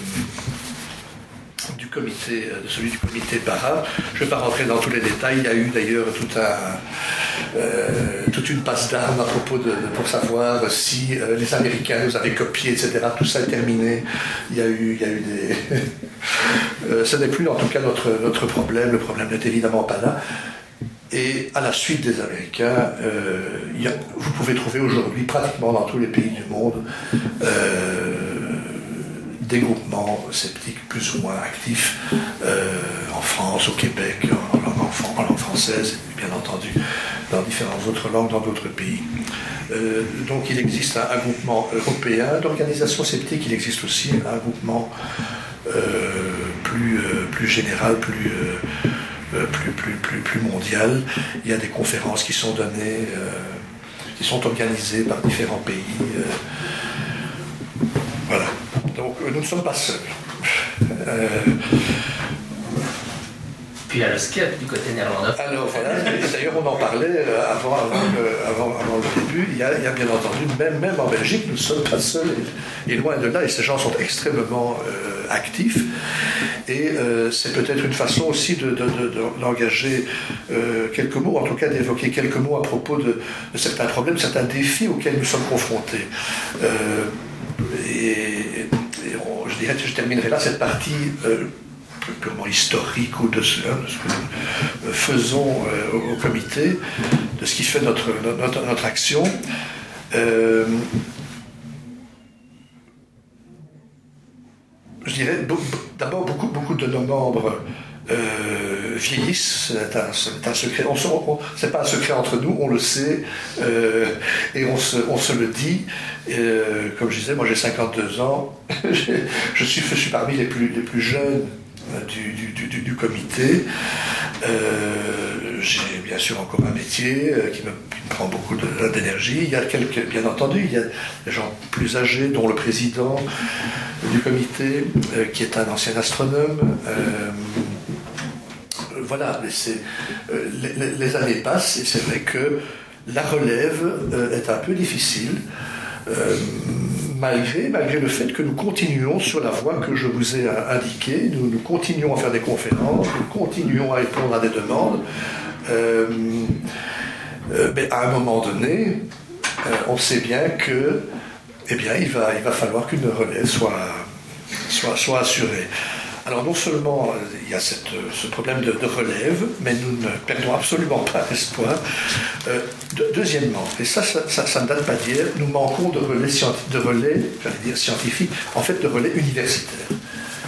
comité, de celui du comité para. Je ne vais pas rentrer dans tous les détails. Il y a eu d'ailleurs un, toute une passe d'armes à propos de, pour savoir si les Américains nous avaient copié, etc. Tout ça est terminé. Il y a eu, il y a eu des Euh, ce n'est plus en tout cas notre, notre problème, le problème n'est évidemment pas là. Et à la suite des Américains, euh, vous pouvez trouver aujourd'hui pratiquement dans tous les pays du monde euh, des groupements sceptiques plus ou moins actifs en France, au Québec, en langue, française, et bien entendu dans différentes autres langues dans d'autres pays. donc il existe un, groupement européen d'organisation sceptique, il existe aussi un groupement euh, plus, euh, plus général, plus, euh, plus, plus, plus, plus mondial. Il y a des conférences qui sont données, qui sont organisées par différents pays. Donc nous ne sommes pas seuls. Puis il y a le skate du côté néerlandophone. Alors voilà, d'ailleurs on en parlait avant, avant, avant, le début, il y, a, bien entendu, même, même en Belgique, nous ne sommes pas seuls, et, loin de là, et ces gens sont extrêmement actifs, et c'est peut-être une façon aussi d'engager de, quelques mots, en tout cas d'évoquer quelques mots à propos de, certains problèmes, certains défis auxquels nous sommes confrontés. et, je terminerai là cette partie purement historique ou de ce, hein, que nous faisons euh, au, comité, de ce qui fait notre, notre, action. Euh, je dirais d'abord beaucoup, beaucoup de nos membres euh, vieillissent, c'est un, secret. C'est pas un secret entre nous, on le sait et on se, on se, le dit. comme je disais, moi j'ai 52 ans, je, suis, je suis parmi les plus, les plus jeunes du, comité. Euh, j'ai bien sûr encore un métier euh, qui, me, prend beaucoup d'énergie. Il y a quelques, bien entendu, il y a des gens plus âgés, dont le président du comité, euh, qui est un ancien astronome. Voilà, les, les, années passent et c'est vrai que la relève est un peu difficile malgré, malgré le fait que nous continuons sur la voie que je vous ai indiquée, nous, continuons à faire des conférences, nous continuons à répondre à des demandes. Euh, euh, mais à un moment donné, euh, on sait bien que, eh bien, il va, il va falloir qu'une relève soit, soit, soit assurée. Alors non seulement euh, il y a euh, ce problème de, relève, mais nous ne perdons absolument pas espoir. Euh, deuxièmement, et ça, ça, ne date pas d'hier, nous manquons de relais, de dire scientifiques, en fait de relais universitaires.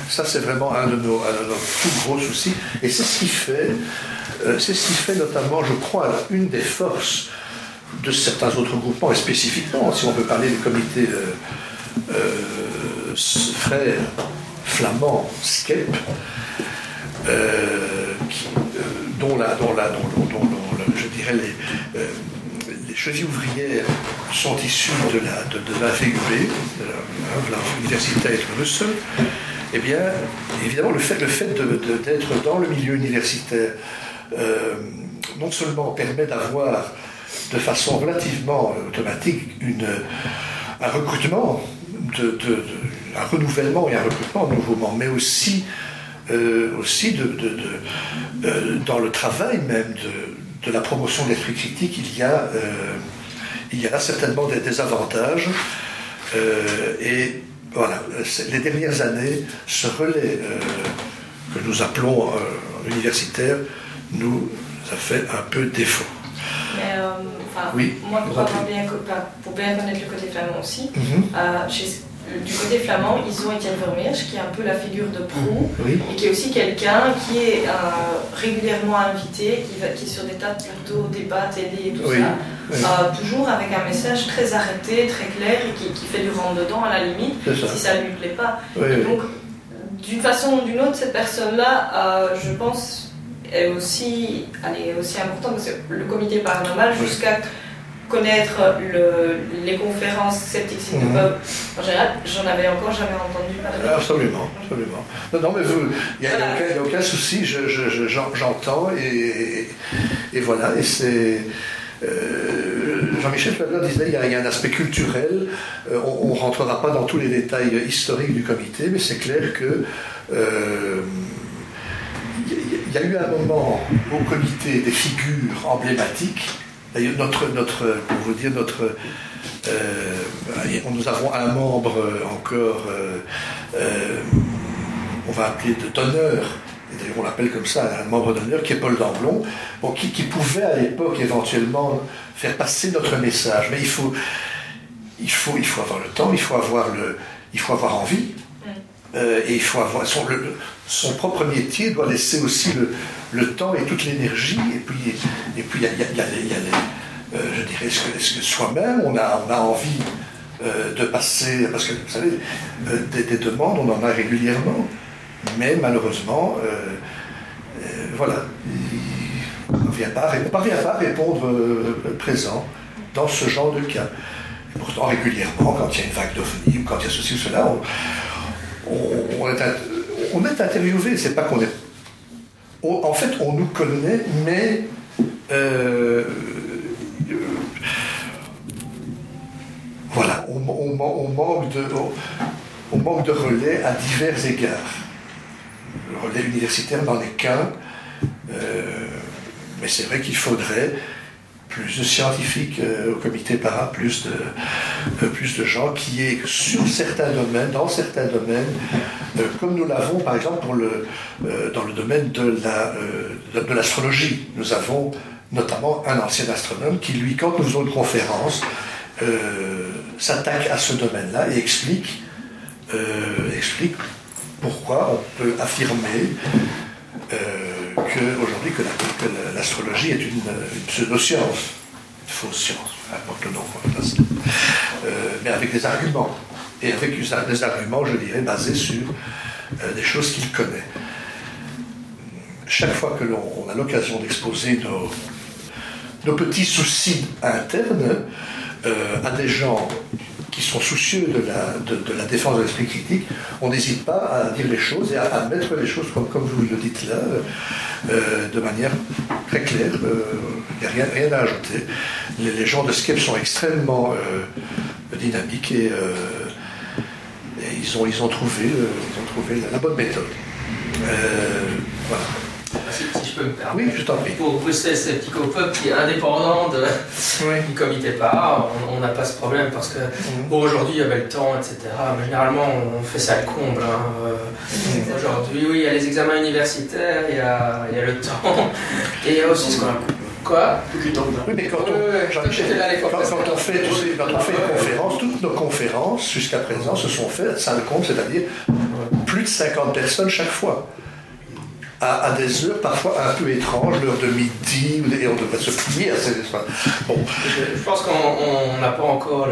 Ça, c'est vraiment un de, nos, plus gros soucis. Et c'est ce qui fait, c'est ce qui fait notamment, je crois, une des forces de certains autres groupements, et spécifiquement, si on peut parler du comité frère flamand, Skep, euh, dont, la, dont, la, dont, je dirais les, euh, les chevilles ouvrières sont issues de la, de, de la VUB, de l'université russe, eh bien, évidemment, le fait, le fait d'être dans le milieu universitaire euh, non seulement permet d'avoir de façon relativement automatique une, un recrutement de, un renouvellement et un recrutement, un nouveau mais aussi, euh, aussi de, euh, dans le travail même de, la promotion de l'esprit critique, il y a, euh, il y a là certainement des, avantages. et voilà, les dernières années, ce relais que nous appelons universitaire nous a fait un peu défaut. Mais, oui, moi, pour, bien, pour, bien, connaître le côté flamand aussi, mhm du côté flamand, ils ont Etienne Vermeersch, qui est un peu la figure de proue, et qui est aussi quelqu'un qui est euh, régulièrement invité, qui, va, qui est sur des tas de plateaux, débats, télé et tout ça, euh, toujours avec un message très arrêté, très clair, et qui, qui fait du rentre-dedans à la limite, si ça ne lui plaît pas. donc, d'une façon ou d'une autre, cette personne-là, euh, je pense, est aussi, elle est aussi importante, parce que le comité paranormal, jusqu'à connaître le, les conférences sceptiques mmh. en général, j'en avais encore jamais entendu parler. Absolument, absolument. Non, non mais il n'y a, aucun souci, j'entends et, et, voilà, et c'est. Euh, Jean-Michel Flavien disait qu'il y, a un aspect culturel. Euh, on ne rentrera pas dans tous les détails historiques du comité, mais c'est clair que euh, il y a eu un moment au comité des figures emblématiques D'ailleurs, notre, notre, pour vous dire, notre, euh, nous avons un membre encore, euh, euh, on va appeler de d'honneur, et d'ailleurs on l'appelle comme ça, un membre d'honneur, qui est Paul Damblon, qui, qui, pouvait à l'époque éventuellement faire passer notre message. Mais il faut, il faut, il faut avoir le temps, il faut avoir, le, il faut avoir envie, mm. et il faut avoir son, son propre métier doit laisser aussi le, le temps et toute l'énergie, et puis et puis il y a, a, euh, je dirais, est-ce que, soi-même on a, on a envie euh, de passer, parce que vous savez, euh, des, demandes, on en a régulièrement, mais malheureusement, voilà, on ne parvient pas, à répondre présent dans ce genre de cas. Et pourtant, régulièrement, quand il y a une vague d'OVNI ou quand il y a ceci ou cela, on, est, on est interviewé, c'est pas qu'on est. en fait, on nous connaît, mais. Euh, voilà, on, manque de, on, manque de relais à divers égards. Le relais universitaire n'en est qu'un, euh, mais c'est vrai qu'il faudrait plus de scientifiques euh, au comité para, plus de, euh, plus de gens qui est sur certains domaines, dans certains domaines, euh, comme nous l'avons par exemple dans le domaine de, la, de l'astrologie. Nous avons notamment un ancien astronome qui, lui, quand nous faisons une conférence, s'attaque à ce domaine-là et explique, explique pourquoi on peut affirmer qu'aujourd'hui que, l'astrologie est une, pseudo-science, une fausse science, importe le nom, euh, mais avec des arguments, et avec des arguments, je dirais, basés sur euh, des choses qu'il connaît. Chaque fois que l'on a l'occasion d'exposer nos, petits soucis internes euh, à des gens qui sont soucieux de la, de, la défense de l'esprit critique, on n'hésite pas à dire les choses et à, mettre les choses comme, comme vous le dites là, euh, de manière très claire. Il euh, n'y a rien, à ajouter. Les, gens de Skep sont extrêmement euh, dynamiques et, ils, ont, ils, ont trouvé, ils ont trouvé la, bonne méthode. voilà si, je peux me permettre. Oui, je t'en prie. Pour Bruxelles Peuple qui est indépendant de, du comité PARA, on n'a pas ce problème parce que mhm. bon, aujourd'hui il y avait le temps, etc. Mais généralement on fait ça à comble. Hein, euh, aujourd'hui, oui, il y a les examens universitaires, il y a, il y a le temps et il y a aussi ce qu'on a. Quoi Oui, mais quand on, quand, on fait, quand on fait une conférence, toutes nos conférences jusqu'à présent se sont faites, ça le compte, c'est-à-dire plus de 50 personnes chaque fois à, des heures parfois un peu étranges, l'heure de midi, et on devrait se plier à ces bon. je, pense qu'on n'a pas encore.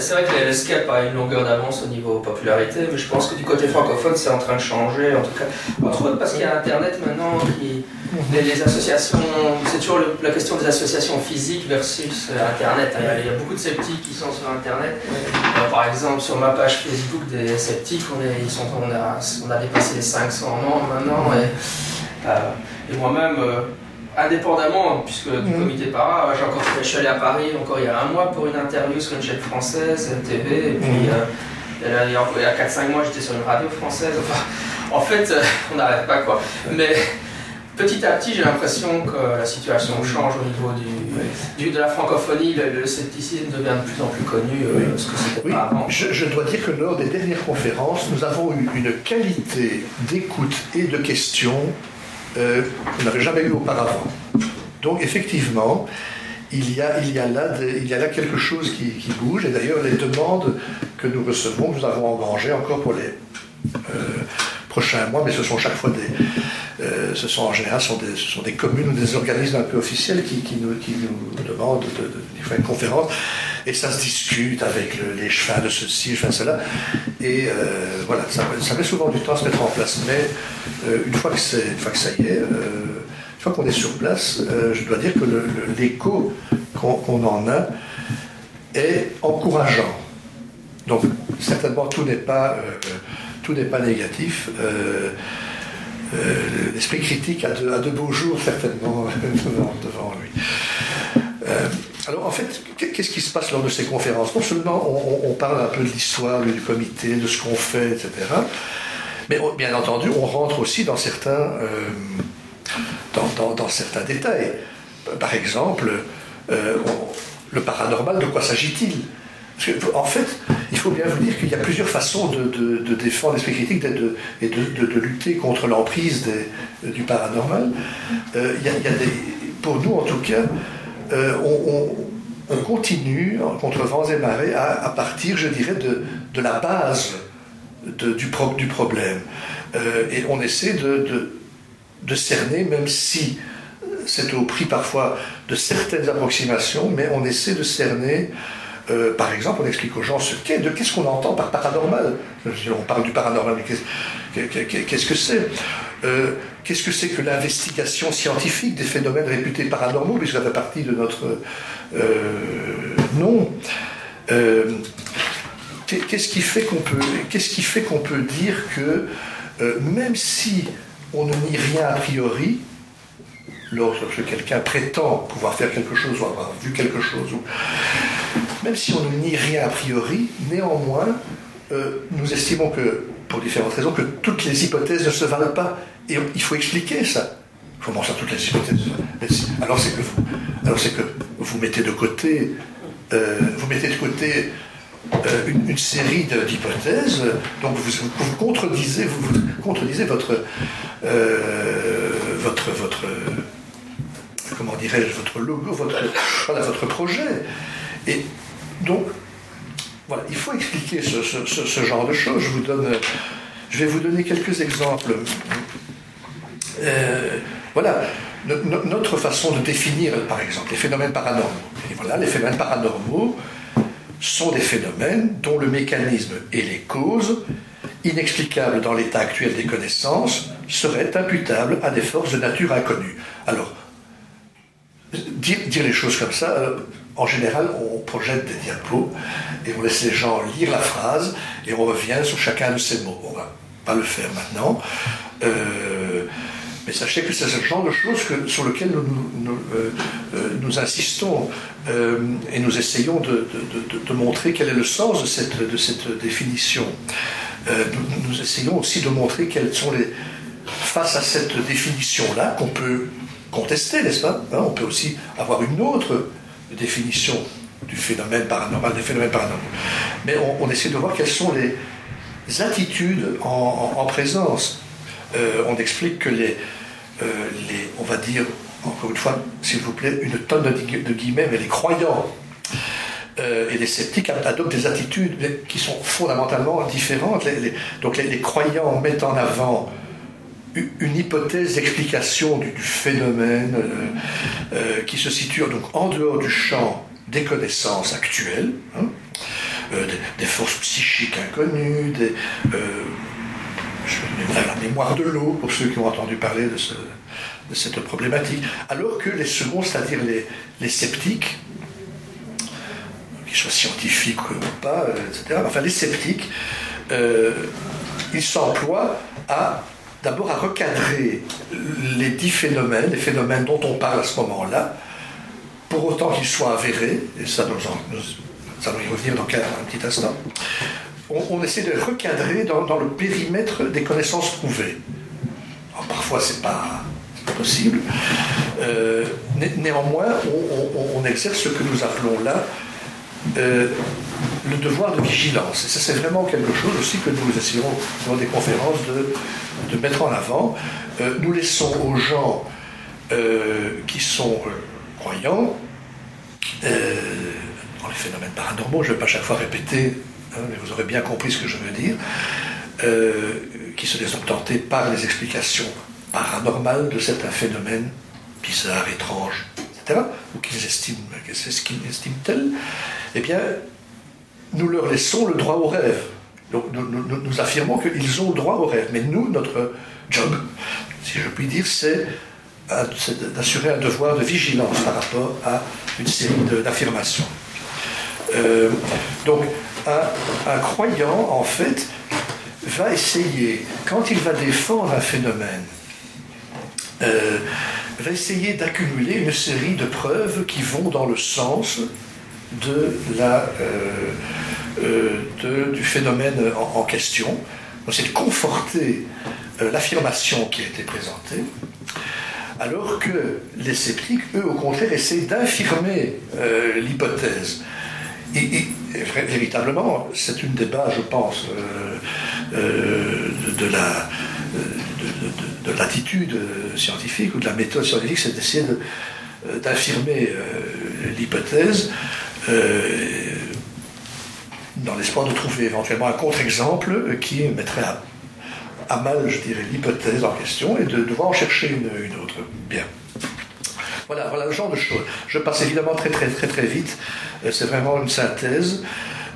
C'est vrai que l'escape a une longueur d'avance au niveau popularité, mais je pense que du côté francophone, c'est en train de changer, en tout cas. Entre autres parce qu'il y a Internet maintenant qui les, associations, c'est toujours la question des associations physiques versus euh, Internet. Il y, a, beaucoup de sceptiques qui sont sur Internet. Euh, par exemple, sur ma page Facebook des sceptiques, on, est, ils sont, on, a, on a dépassé les 500 membres maintenant. Et, euh, moi-même, indépendamment, puisque du mm. comité para, j'ai encore, je suis allé à Paris encore il y a un mois pour une interview sur une chaîne française, TV, et puis mm. il y a 4-5 mois j'étais sur une radio française. Enfin, en fait, on n'arrête pas quoi. Mais petit à petit, j'ai l'impression que la situation change au niveau du, de la francophonie. Le, scepticisme devient de plus en plus connu, euh, ce que c'était pas avant. Je, dois dire que lors des dernières conférences, nous avons eu une qualité d'écoute et de questions euh, qu'on n'avait jamais eu auparavant. Donc effectivement, il y a, il y a, là, il y a là quelque chose qui, qui bouge. Et d'ailleurs, les demandes que nous recevons, nous avons engrangées encore pour les euh, prochains mois, mais ce sont chaque fois des, euh, ce sont en général ce sont des communes ou des organismes un peu officiels qui, nous, qui nous, demandent de, faire une conférence. Et ça se discute avec les chefs de ceci, les chefs de cela. Et euh, voilà, ça, met souvent du temps à se mettre en place. Mais euh, une, fois que une fois que ça y est, une fois qu'on est sur place, je dois dire que l'écho qu'on en a est encourageant. Donc certainement tout n'est pas, tout n'est pas négatif. Euh, l'esprit critique a de, beaux jours certainement devant, lui. Euh, alors en fait, qu'est-ce qui se passe lors de ces conférences? Non seulement on, parle un peu de l'histoire du comité, de ce qu'on fait, etc. Mais bien entendu, on rentre aussi dans certains, euh, dans, certains détails. Par exemple, le paranormal, de quoi s'agit-il? En fait, il faut bien vous dire qu'il y a plusieurs façons de, défendre l'esprit critique et de, lutter contre l'emprise du paranormal. Euh, pour nous, en tout cas, euh, on, continue contre vents et marées à, partir, je dirais, de, la base du, problème. Euh, et on essaie de, cerner, même si c'est au prix parfois de certaines approximations, mais on essaie de cerner euh, par exemple, on explique aux gens ce qu'est, de qu'est-ce qu'on entend par paranormal. On parle du paranormal, mais qu'est-ce que c'est? Euh, Qu'est-ce que c'est que l'investigation scientifique des phénomènes réputés paranormaux, puisque ça fait partie de notre euh, nom? Qu'est-ce qu'on peut, qu'est-ce qui fait qu'on peut dire que même si on ne nie rien a priori, lorsque quelqu'un prétend pouvoir faire quelque chose ou avoir vu quelque chose, même si on ne nie rien a priori, néanmoins, nous estimons que, pour différentes raisons, que toutes les hypothèses ne se valent pas. Et il faut expliquer ça. Comment ça, toutes les hypothèses Alors c'est que vous, que vous mettez de côté, euh, vous mettez de côté euh, une, série d'hypothèses, donc vous, vous, contredisez, vous, contredisez votre, euh, votre, votre, comment dirais-je, votre logo, votre, voilà, votre projet. Et donc, voilà, il faut expliquer ce, ce, genre de choses. Je vous donne, je vais vous donner quelques exemples. Voilà, notre façon de définir, par exemple, les phénomènes paranormaux. Et voilà, les phénomènes paranormaux sont des phénomènes dont le mécanisme et les causes, inexplicables dans l'état actuel des connaissances, seraient imputables à des forces de nature inconnues. Alors, dire, les choses comme ça, euh, en général, on projette des diapos et on laisse les gens lire la phrase et on revient sur chacun de ces mots. On va pas le faire maintenant. Euh, mais sachez que c'est ce genre de choses sur lesquelles nous, euh, euh, insistons et nous essayons de, montrer quel est le sens de cette, de cette définition. Nous, essayons aussi de montrer quelles sont les... Face à cette définition-là, qu'on peut contester, n'est-ce pas hein, On peut aussi avoir une autre définition du phénomène paranormal, des phénomènes paranormaux. Mais on, essaie de voir quelles sont les attitudes en présence euh, on explique que les, euh, les, on va dire, encore une fois, s'il vous plaît, une tonne de, guillemets, mais les croyants euh, et les sceptiques adoptent des attitudes qui sont fondamentalement différentes. donc les, croyants mettent en avant une hypothèse d'explication du, phénomène qui se situe donc en dehors du champ des connaissances actuelles, hein, des, forces psychiques inconnues, des, je la mémoire de l'eau pour ceux qui ont entendu parler de, cette problématique. Alors que les seconds, c'est-à-dire les, sceptiques, qu'ils soient scientifiques ou pas, euh, etc., enfin les sceptiques, euh, ils s'emploient à d'abord à recadrer les dix phénomènes, les phénomènes dont on parle à ce moment-là, pour autant qu'ils soient avérés, et ça nous, allons y revenir dans un petit instant, on, essaie de recadrer dans, le périmètre des connaissances prouvées. parfois, ce n'est pas, possible. Euh, néanmoins, on, exerce ce que nous appelons là euh, le devoir de vigilance. Et ça, c'est vraiment quelque chose aussi que nous essayons, dans des conférences, de, mettre en avant. Euh, nous laissons aux gens qui sont croyants, dans les phénomènes paranormaux, je ne vais pas chaque fois répéter Hein, mais vous aurez bien compris ce que je veux dire, euh, qui se laissent tenter par les explications paranormales de certains phénomènes bizarres, étranges, ou qu'ils estiment, c'est ce qu'ils estiment tel, eh bien, nous leur laissons le droit au rêve. Nous affirmons qu'ils ont le droit au rêve. Mais nous, notre job, si je puis dire, c'est d'assurer un devoir de vigilance par rapport à une série d'affirmations. Euh, donc, un, croyant, en fait, va essayer, quand il va défendre un phénomène, euh, va essayer d'accumuler une série de preuves qui vont dans le sens de la, euh, du phénomène en, question. c'est de conforter l'affirmation qui a été présentée, alors que les sceptiques, eux, au contraire, essaient d'infirmer l'hypothèse. Et, véritablement, c'est une des bases, je pense, euh, euh, de, la de, l'attitude scientifique ou de la méthode scientifique, c'est d'essayer d'affirmer euh, l'hypothèse dans l'espoir de trouver éventuellement un contre-exemple qui mettrait à, mal, je dirais, l'hypothèse en question et de devoir en chercher une, une autre. Bien. Voilà, voilà le genre de choses. Je passe évidemment très très très très vite. Euh, c'est vraiment une synthèse.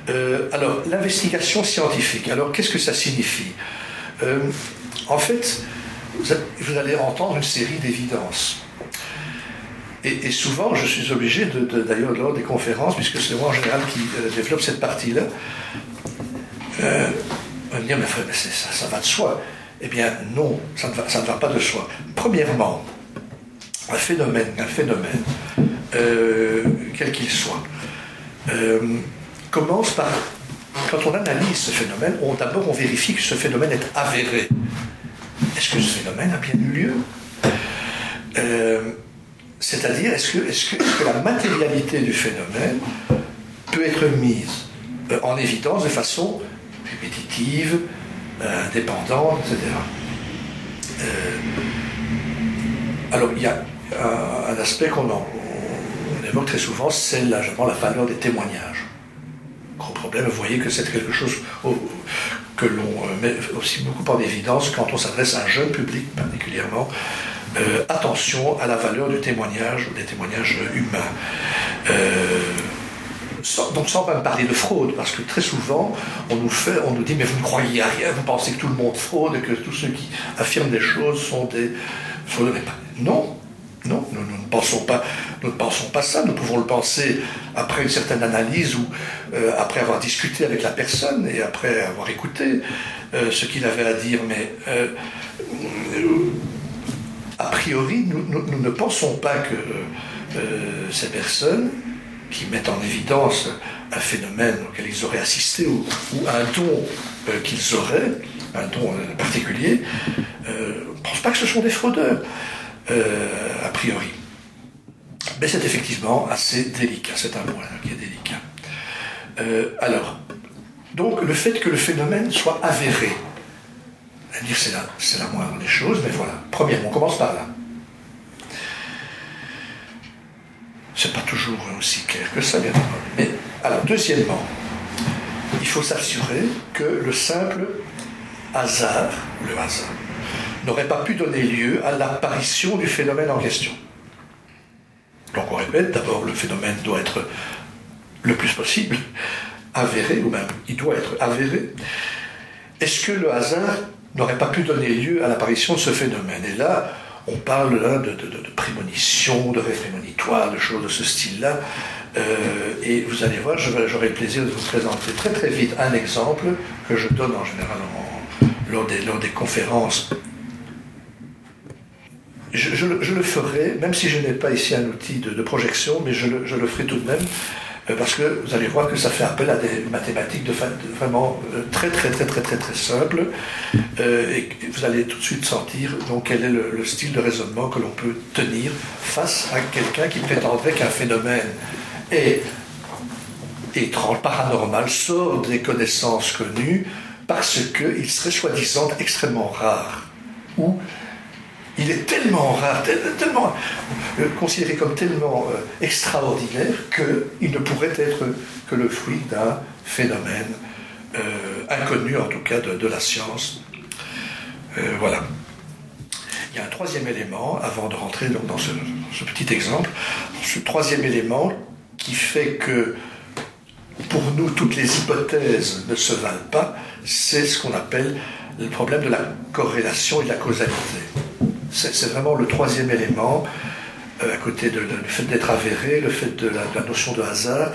Euh, alors, l'investigation scientifique. Alors, qu'est-ce que ça signifie? Euh, En fait, vous allez entendre une série d'évidences. Et, souvent, je suis obligé, de, d'ailleurs, lors des conférences, puisque c'est moi en général qui développe cette partie-là, Euh, on dire, mais, ça, va de soi. Eh bien, non, ça ne, va, ça ne va pas de soi. Premièrement, un phénomène, un phénomène, euh, quel qu'il soit, euh, commence par, quand on analyse ce phénomène, d'abord on vérifie que ce phénomène est avéré. Est-ce que ce phénomène a bien eu lieu euh, C'est-à-dire, est-ce que, la matérialité du phénomène peut être mise en évidence de façon répétitive, indépendante, etc. alors, il y a un, aspect qu'on évoque très souvent, c'est la, la valeur des témoignages. Gros problème, vous voyez que c'est quelque chose que l'on euh, met aussi beaucoup en évidence quand on s'adresse à un jeune public particulièrement. Euh, attention à la valeur du témoignage, des témoignages humains. Euh, donc sans même parler de fraude, parce que très souvent on nous fait, on nous dit mais vous ne croyez à rien, vous pensez que tout le monde fraude et que tous ceux qui affirment des choses sont des Non, non, nous, ne pensons pas, nous ne pensons pas ça. Nous pouvons le penser après une certaine analyse ou euh, après avoir discuté avec la personne et après avoir écouté euh, ce qu'il avait à dire. Mais euh, a priori, nous, ne pensons pas que ces personnes qui mettent en évidence un phénomène auquel ils auraient assisté ou, un don qu'ils auraient, un don particulier, ne pensent pas que ce sont des fraudeurs. Euh, a priori. Mais c'est effectivement assez délicat, c'est un point qui est délicat. Euh, alors, donc le fait que le phénomène soit avéré, c'est la, la moindre des choses, mais voilà. Premièrement, on commence par là. C'est pas toujours aussi clair que ça, bien entendu. Mais alors, deuxièmement, il faut s'assurer que le simple hasard, le hasard, n'aurait pas pu donner lieu à l'apparition du phénomène en question. Donc on répète, d'abord le phénomène doit être le plus possible avéré, ou même il doit être avéré. Est-ce que le hasard n'aurait pas pu donner lieu à l'apparition de ce phénomène? Et là, on parle là de, prémonition, de réfrémonitoire, de choses de ce style-là. Euh, et vous allez voir, j'aurai le plaisir de vous présenter très très vite un exemple que je donne en général lors des conférences je, le ferai, même si je n'ai pas ici un outil de, projection, mais je le, ferai tout de même, euh, parce que vous allez voir que ça fait appel à des mathématiques vraiment euh, très très très très très très simples, euh, et vous allez tout de suite sentir donc quel est le, style de raisonnement que l'on peut tenir face à quelqu'un qui prétendrait qu'un phénomène est étrange, paranormal, sort des connaissances connues, parce qu'il serait soi-disant extrêmement rare, ou il est tellement rare, tellement euh, considéré comme tellement euh, extraordinaire qu'il ne pourrait être que le fruit d'un phénomène euh, inconnu, en tout cas, de, la science. voilà. Il y a un troisième élément, avant de rentrer dans ce, petit exemple, ce troisième élément qui fait que pour nous, toutes les hypothèses ne se valent pas, c'est ce qu'on appelle le problème de la corrélation et de la causalité. C'est vraiment le troisième élément, euh, à côté du fait d'être avéré, le fait de la, notion de hasard,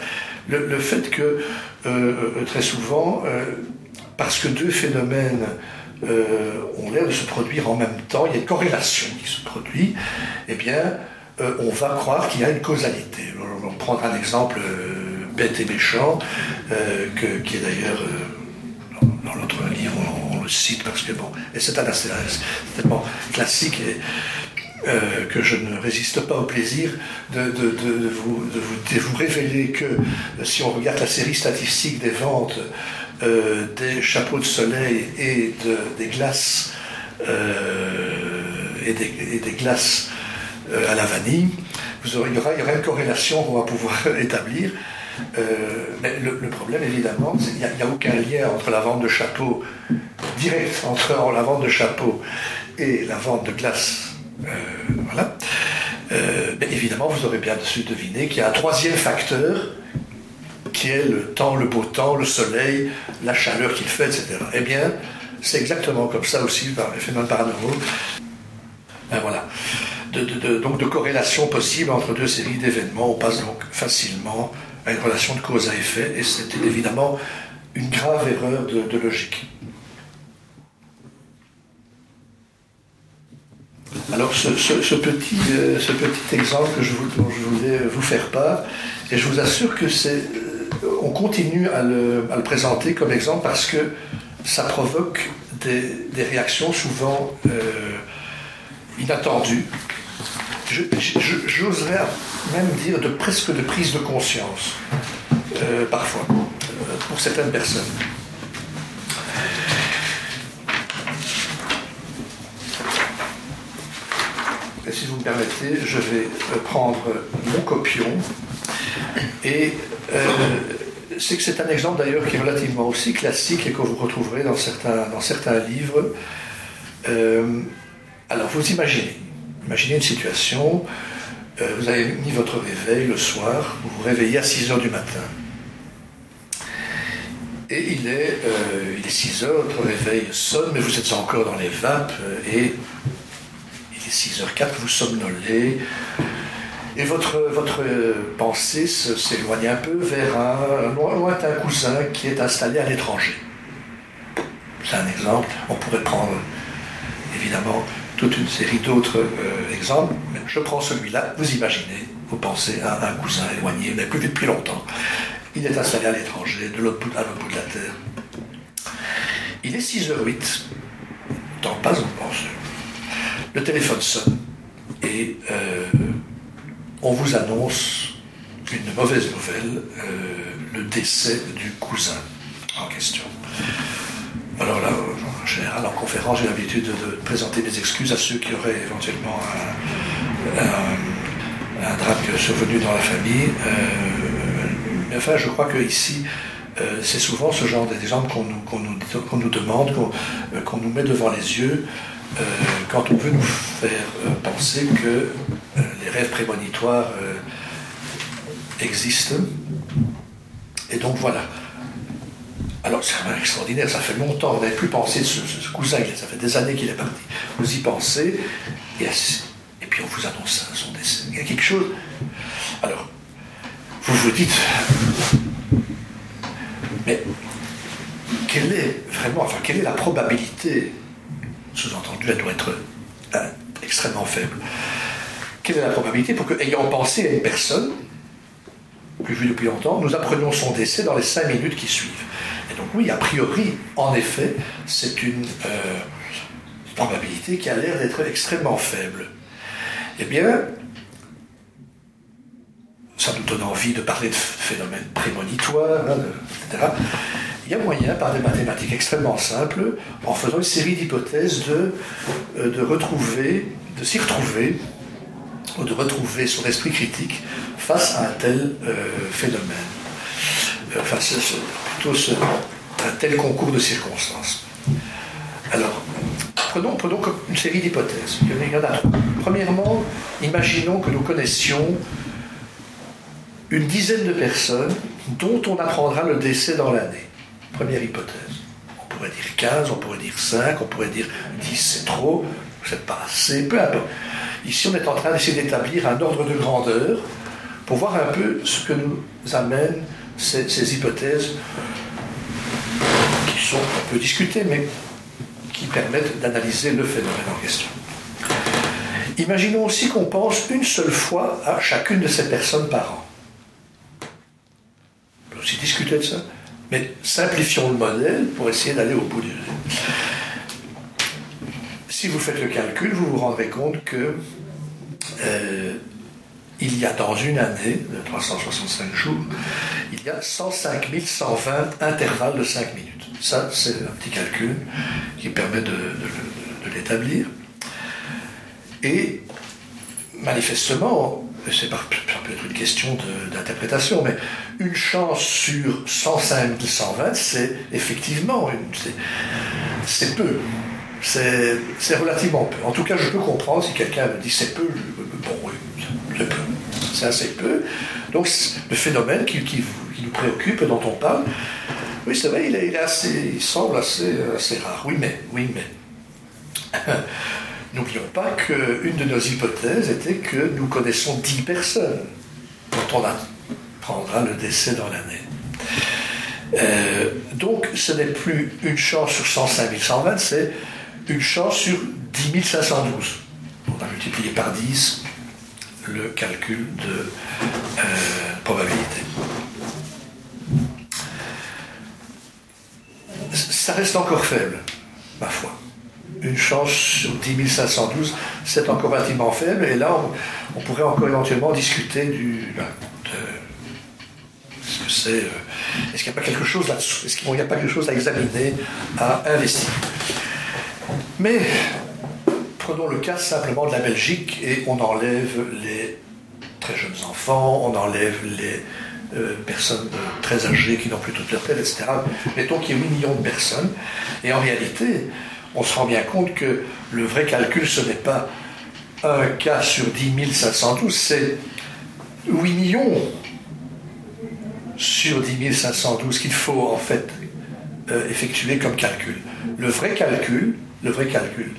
le, fait que euh, euh, très souvent, parce que deux phénomènes ont l'air de se produire en même temps, il y a une corrélation qui se produit, eh bien, on va croire qu'il y a une causalité. On va prendre un exemple bête et méchant, qui est d'ailleurs dans, notre parce que bon, et c'est un tellement classique euh, que je ne résiste pas au plaisir de, vous, vous, révéler que si on regarde la série statistique des ventes euh, des chapeaux de soleil et des glaces euh, et, des, glaces à la vanille, vous aurez, il, y aura, il y aura une corrélation qu'on va pouvoir établir mais le, problème, évidemment, qu'il n'y a, aucun lien entre la vente de chapeaux, direct entre la vente de chapeaux et la vente de glace. Euh, voilà. Euh, mais évidemment, vous aurez bien dessus deviné qu'il y a un troisième facteur qui est le temps, le beau temps, le soleil, la chaleur qu'il fait, etc. Eh bien, c'est exactement comme ça aussi par les phénomènes paranormaux. Ben voilà. donc de corrélation possible entre deux séries d'événements, on passe donc facilement à une relation de cause à effet, et c'était évidemment une grave erreur de, logique. Alors ce, petit, euh, ce petit exemple que je, dont je voulais vous faire part, et je vous assure que c'est, euh, on continue à le, présenter comme exemple parce que ça provoque des, réactions souvent euh, inattendues. J'oserais même dire de presque de prise de conscience, parfois pour certaines personnes. Et si vous me permettez, je vais prendre mon copion et euh, c'est que c'est un exemple d'ailleurs qui est relativement aussi classique et que vous retrouverez dans certains, dans certains livres. Euh, alors vous imaginez, imaginez une situation, euh, vous avez mis votre réveil le soir, vous vous réveillez à 6 heures du matin. Et il est, euh, il est 6 heures, votre réveil sonne, mais vous êtes encore dans les vapes, euh, et il est 6h04, vous somnolez, et votre, votre pensée s'éloigne un peu vers un lointain cousin qui est installé à l'étranger. C'est un exemple, on pourrait prendre évidemment toute une série d'autres euh, exemples, je prends celui-là, vous imaginez, vous pensez à un cousin éloigné, vous n'avez plus vu depuis longtemps. Il est installé à l'étranger, de l'autre bout, à l'autre bout de la Terre. Il est 6h08, temps pas on pense. Le téléphone sonne et euh, on vous annonce une mauvaise nouvelle, euh, le décès du cousin en question. Alors là, en général, en conférence, j'ai l'habitude de, présenter des excuses à ceux qui auraient éventuellement un, drame survenu dans la famille. Euh, enfin, je crois qu'ici, euh, c'est souvent ce genre d'exemple qu'on nous, demande, qu'on nous met devant les yeux euh, quand on veut nous faire euh, penser que les rêves prémonitoires existent. Et donc voilà. Alors c'est vraiment extraordinaire, ça fait longtemps, on n'avait plus pensé de ce, cousin, ça fait des années qu'il est parti. Vous y pensez, et, et puis on vous annonce son décès. Il y a quelque chose. Alors, vous vous dites, mais quelle est vraiment, enfin, quelle est la probabilité, sous-entendu, elle doit être euh, extrêmement faible, quelle est la probabilité pour que, ayant pensé à une personne, plus vue depuis longtemps, nous apprenions son décès dans les cinq minutes qui suivent? Donc oui, a priori, en effet, c'est une euh, probabilité qui a l'air d'être extrêmement faible. Eh bien, ça nous donne envie de parler de phénomènes prémonitoires, hein, etc. Il y a moyen, par des mathématiques extrêmement simples, en faisant une série d'hypothèses, de, euh, de retrouver, de s'y retrouver, ou de retrouver son esprit critique face à un tel euh, phénomène, un tel concours de circonstances. Alors, prenons, prenons une série d'hypothèses. Il y en a Premièrement, imaginons que nous connaissions une dizaine de personnes dont on apprendra le décès dans l'année. Première hypothèse. On pourrait dire 15, on pourrait dire 5, on pourrait dire 10, c'est trop, c'est pas assez, peu importe. Ici, on est en train d'essayer d'établir un ordre de grandeur pour voir un peu ce que nous amènent ces, hypothèses qui sont un peu discutées, mais qui permettent d'analyser le phénomène en question. Imaginons aussi qu'on pense une seule fois à chacune de ces personnes par an aussi discuter de ça. Mais simplifions le modèle pour essayer d'aller au bout du. Si vous faites le calcul, vous vous rendrez compte que euh, il y a dans une année de 365 jours, il y a 105 120 intervalles de 5 minutes. Ça, c'est un petit calcul qui permet de, l'établir. Et manifestement, c'est peut être une question d'interprétation, mais une chance sur 105 120, c'est effectivement, c'est peu. C'est relativement peu. En tout cas, je peux comprendre si quelqu'un me dit c'est peu, bon c'est assez peu. Donc le phénomène qui, nous préoccupe, dont on parle, oui c'est vrai, il, est, assez, il semble assez, rare. Oui mais, oui mais. N'oublions pas qu'une de nos hypothèses était que nous connaissons 10 personnes dont on apprendra le décès dans l'année. Euh, donc ce n'est plus une chance sur 105 120, c'est une chance sur 10 512. On a multiplié par 10 le calcul de euh, probabilité. Ça reste encore faible, ma foi. Une chance sur 10 512, c'est encore relativement faible, et là, on, pourrait encore éventuellement discuter du, ben, de ce que c'est. Euh, est-ce qu'il n'y a pas quelque chose là-dessous Est-ce qu'il n'y a pas quelque chose à examiner, à investiguer Mais prenons le cas simplement de la Belgique et on enlève les très jeunes enfants, on enlève les euh, personnes très âgées qui n'ont plus toute leur tête, etc. Mettons qu'il y a 8 millions de personnes. Et en réalité, on se rend bien compte que le vrai calcul, ce n'est pas un cas sur 10 512, c'est 8 millions sur 10 512 qu'il faut en fait euh, effectuer comme calcul. Le vrai calcul, le vrai calcul,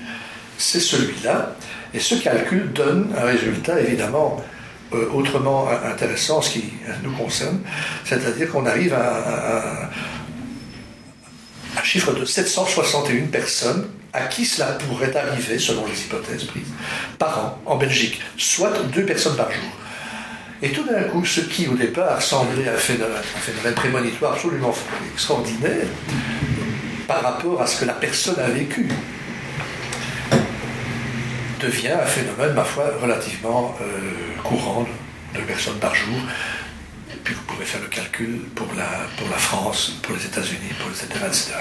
c'est celui-là, et ce calcul donne un résultat évidemment euh, autrement intéressant ce qui nous concerne, c'est-à-dire qu'on arrive à, un chiffre de 761 personnes à qui cela pourrait arriver, selon les hypothèses prises, par an en Belgique, soit deux personnes par jour. Et tout d'un coup, ce qui au départ semblait un phénomène, un phénomène prémonitoire absolument extraordinaire par rapport à ce que la personne a vécu, devient un phénomène, ma foi, relativement euh, courant, de personnes par jour. Et puis vous pouvez faire le calcul pour la, France, pour les États-Unis, pour les etc.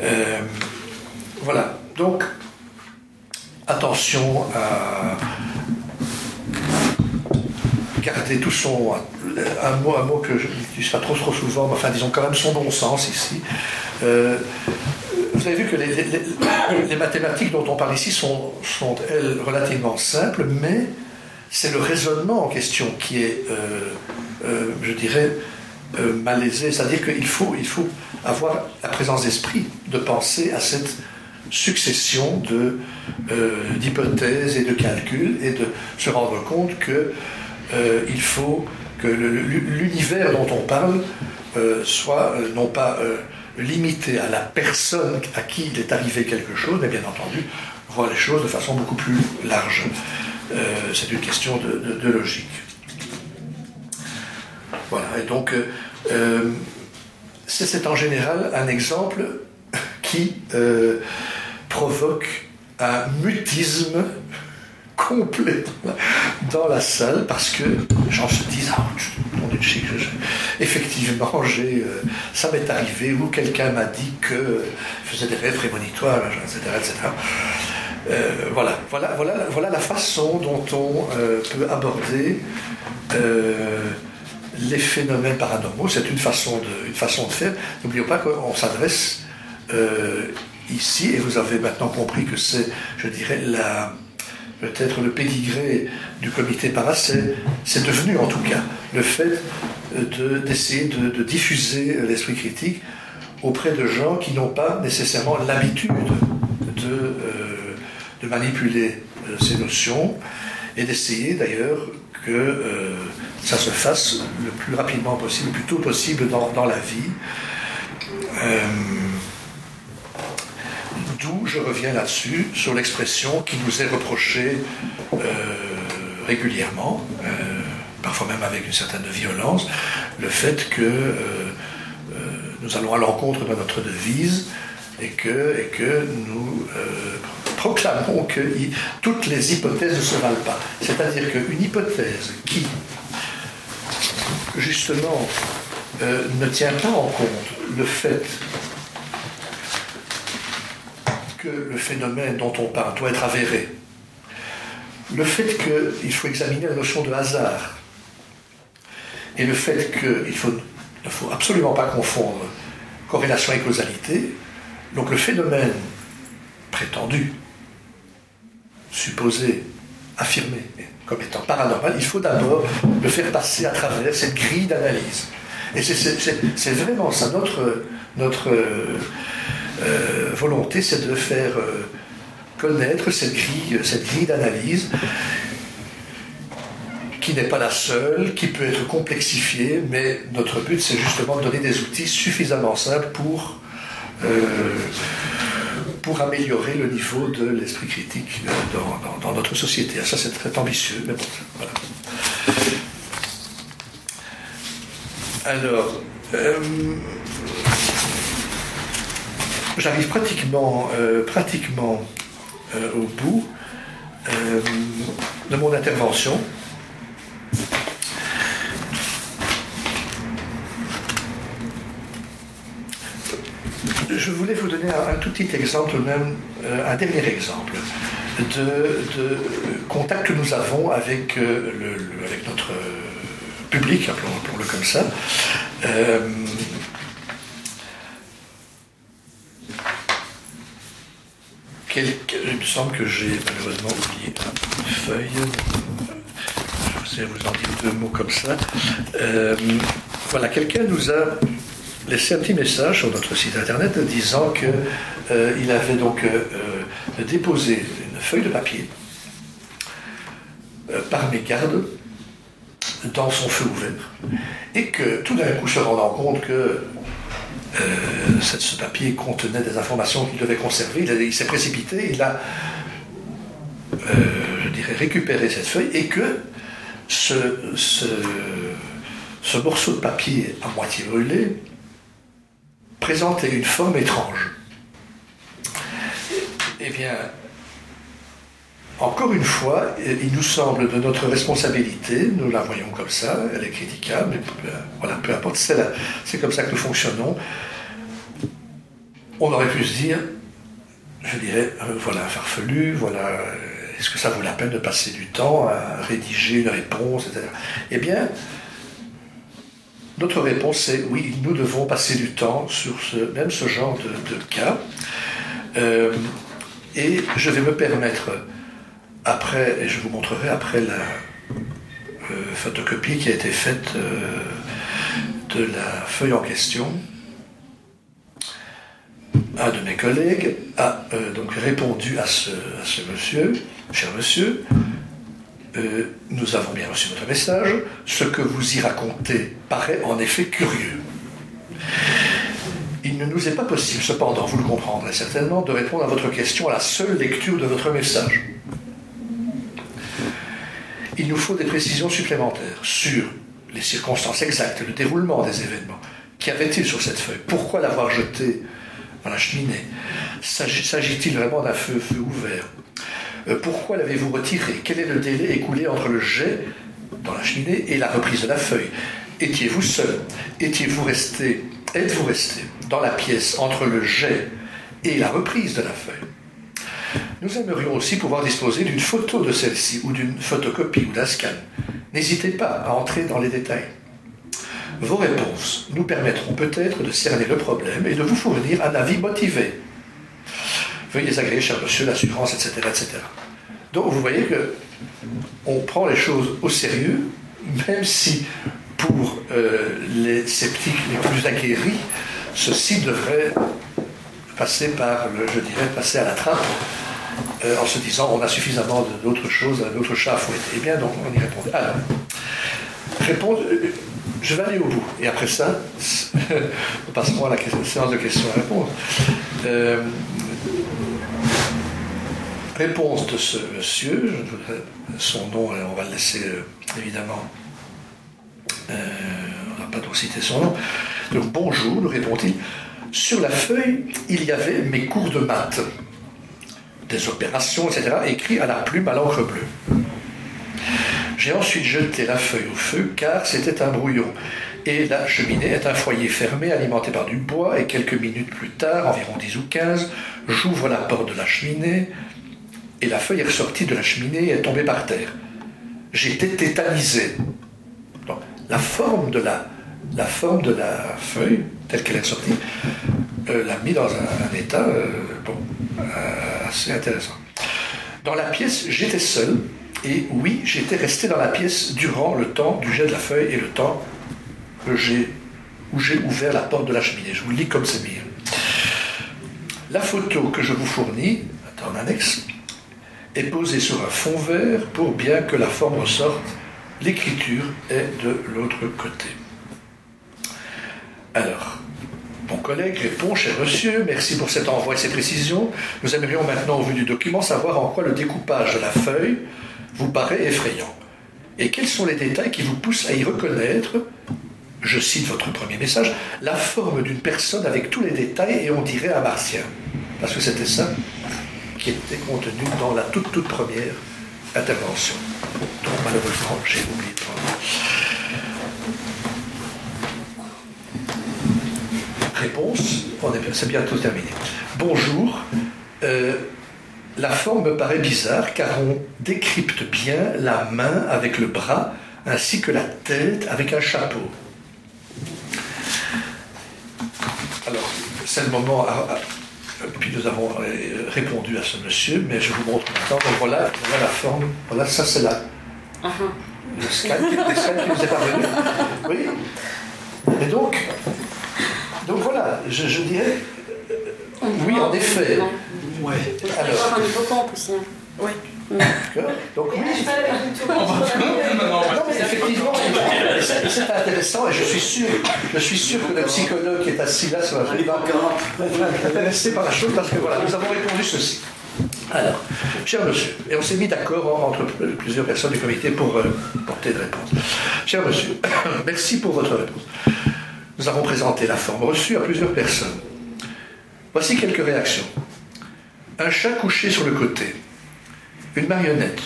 Euh, voilà. Donc, attention à garder tout son. Un mot, un mot que je n'utilise pas trop, trop souvent, mais enfin, disons quand même son bon sens ici. Euh, vous avez vu que les, mathématiques dont on parle ici sont, elles, relativement simples, mais c'est le raisonnement en question qui est, euh, euh, je dirais, malaisé. C'est-à-dire qu'il faut, il faut avoir la présence d'esprit de penser à cette succession d'hypothèses et de calculs et de se rendre compte que euh, il faut que l'univers dont on parle euh, soit euh, non pas limité à la personne à qui il est arrivé quelque chose, mais bien entendu, voir les choses de façon beaucoup plus large. C'est une question de, logique. Voilà, et donc c'est en général un exemple qui provoque un mutisme complet dans la salle parce que les gens se disent ah, effectivement j'ai euh, ça m'est arrivé ou quelqu'un m'a dit que je faisais des rêves prémonitoires etc etc euh, voilà, voilà, voilà, voilà la façon dont on euh, peut aborder les phénomènes paranormaux. C'est une façon une façon de faire. N'oublions pas qu'on s'adresse ici, et vous avez maintenant compris que c'est, je dirais, la, peut-être le pédigré du comité para, c'est devenu en tout cas le fait d'essayer de, diffuser l'esprit critique auprès de gens qui n'ont pas nécessairement l'habitude de, euh, manipuler euh, ces notions et d'essayer d'ailleurs que euh, ça se fasse le plus rapidement possible, le plus tôt possible dans, la vie. D'où je reviens là-dessus, sur l'expression qui nous est reprochée euh, régulièrement, euh, parfois même avec une certaine violence, le fait que euh, nous allons à l'encontre de notre devise et que, et que nous proclamons que toutes les hypothèses ne se valent pas. C'est-à-dire qu'une hypothèse qui, justement, ne tient pas en compte le fait le phénomène dont on parle doit être avéré, le fait qu'il faut examiner la notion de hasard, et le fait qu'il ne faut absolument pas confondre corrélation et causalité, donc le phénomène prétendu, supposé, affirmé comme étant paranormal, il faut d'abord le faire passer à travers cette grille d'analyse. Et c'est vraiment ça, notre, notre euh, volonté, c'est de faire euh, connaître cette grille, cette grille d'analyse qui n'est pas la seule, qui peut être complexifiée, mais notre but c'est justement de donner des outils suffisamment simples pour, euh, améliorer le niveau de l'esprit critique euh, dans, notre société. Ça c'est très ambitieux, mais bon, voilà. Alors, euh, j'arrive pratiquement, pratiquement au bout de mon intervention. je voulais vous donner un, tout petit exemple, même euh, un dernier exemple de, contact que nous avons avec, euh, avec notre public, appelons-le comme ça. Euh, il me semble que j'ai malheureusement oublié une feuille. Je vais vous en dire deux mots comme ça. voilà, quelqu'un nous a laissé un petit message sur notre site internet disant qu'il euh, avait donc euh, euh, déposé une feuille de papier par mégarde dans son feu ouvert et que tout d'un coup se rendant compte que ce papier contenait des informations qu'il devait conserver, il, s'est précipité, il a, je dirais, récupéré cette feuille et que ce, ce morceau de papier à moitié brûlé présentait une forme étrange. Eh bien, encore une fois, il nous semble de notre responsabilité, nous la voyons comme ça, elle est critiquable, mais peu, voilà, peu importe, c'est comme ça que nous fonctionnons. On aurait pu se dire, je dirais, euh, voilà un farfelu, voilà, est-ce que ça vaut la peine de passer du temps à rédiger une réponse, etc. Eh bien, notre réponse est oui, nous devons passer du temps sur ce, même ce genre de, cas. Euh, et je vais me permettre, après, et je vous montrerai après la euh, photocopie qui a été faite euh, de la feuille en question, un de mes collègues a donc répondu à ce, à ce monsieur, cher monsieur, euh, nous avons bien reçu votre message. Ce que vous y racontez paraît en effet curieux. Il ne nous est pas possible, cependant, vous le comprendrez certainement, de répondre à votre question à la seule lecture de votre message. Il nous faut des précisions supplémentaires sur les circonstances exactes, le déroulement des événements. Qu'y avait-il sur cette feuille? Pourquoi l'avoir jeté dans la cheminée? S'agit-il vraiment d'un feu, feu ouvert? Euh, pourquoi l'avez-vous retiré? Quel est le délai écoulé entre le jet dans la cheminée et la reprise de la feuille? Étiez-vous seul? Étiez-vous resté Êtes-vous resté dans la pièce entre le jet et la reprise de la feuille? Nous aimerions aussi pouvoir disposer d'une photo de celle-ci ou d'une photocopie ou d'un scan. N'hésitez pas à entrer dans les détails. Vos réponses nous permettront peut-être de cerner le problème et de vous fournir un avis motivé veuillez agréer, cher monsieur, l'assurance, etc., etc. Donc vous voyez que on prend les choses au sérieux, même si pour euh, les sceptiques les plus aguerris, ceci devrait passer par, le, je dirais, passer à la trappe, euh, en se disant on a suffisamment d'autres choses, d'autres chats à fouetter. Eh bien, donc on y répond. Alors, répondre, euh, je vais aller au bout. Et après ça, nous passerons à la séance de questions et réponses. Réponse de ce monsieur, son nom, euh, on va le laisser euh, évidemment, euh, on n'a pas donc cité son nom. Donc bonjour, nous répond-il. Sur la feuille, il y avait mes cours de maths, des opérations, etc., écrits à la plume à l'encre bleue. J'ai ensuite jeté la feuille au feu car c'était un brouillon. Et la cheminée est un foyer fermé alimenté par du bois et quelques minutes plus tard, environ 10 ou 15, j'ouvre la porte de la cheminée, et la feuille est ressortie de la cheminée et est tombée par terre. J'étais tétanisé. la forme de la, la forme de la feuille, telle qu'elle est sortie, euh, l'a mis dans un, état euh, euh, assez intéressant. Dans la pièce, j'étais seul, et oui, j'étais resté dans la pièce durant le temps du jet de la feuille et le temps que où j'ai ouvert la porte de la cheminée. Je vous lis comme c'est mis. La photo que je vous fournis, en annexe, est posé sur un fond vert pour bien que la forme ressorte l'écriture est de l'autre côté. Alors, collègue répond, cher monsieur, merci pour cet envoi et ces précisions. Nous aimerions maintenant, au vu du document, savoir en quoi le découpage de la feuille vous paraît effrayant. Et quels sont les détails qui vous poussent à y reconnaître, je cite votre premier message, la forme d'une personne avec tous les détails et on dirait un martien. Parce que c'était ça qui était contenu dans la toute toute première intervention. Donc malheureusement, j'ai oublié de prendre. Réponse, c'est bientôt terminé. Bonjour, euh, la forme me paraît bizarre car on décrypte bien la main avec le bras ainsi que la tête avec un chapeau. Alors, c'est le moment. puis nous avons euh, répondu à ce monsieur, mais je vous montre maintenant. Donc voilà, voilà la forme. Voilà, ça c'est là. Uh-huh. Le scan, qui nous est parvenu. Oui. Et donc, donc voilà, je, je dirais. Oui, en effet. Ouais. Alors. un aussi. Hein. Oui. Donc oui, non, mais effectivement, c'est intéressant et je suis sûr, je suis sûr que le psychologue qui est assis là sur la va intéressé par la chose parce que voilà, nous avons répondu ceci. Alors, cher monsieur, et on s'est mis d'accord entre plusieurs personnes du comité pour euh, porter une réponse. Cher monsieur, merci pour votre réponse. Nous avons présenté la forme reçue à plusieurs personnes. Voici quelques réactions. Un chat couché sur le côté, une marionnette,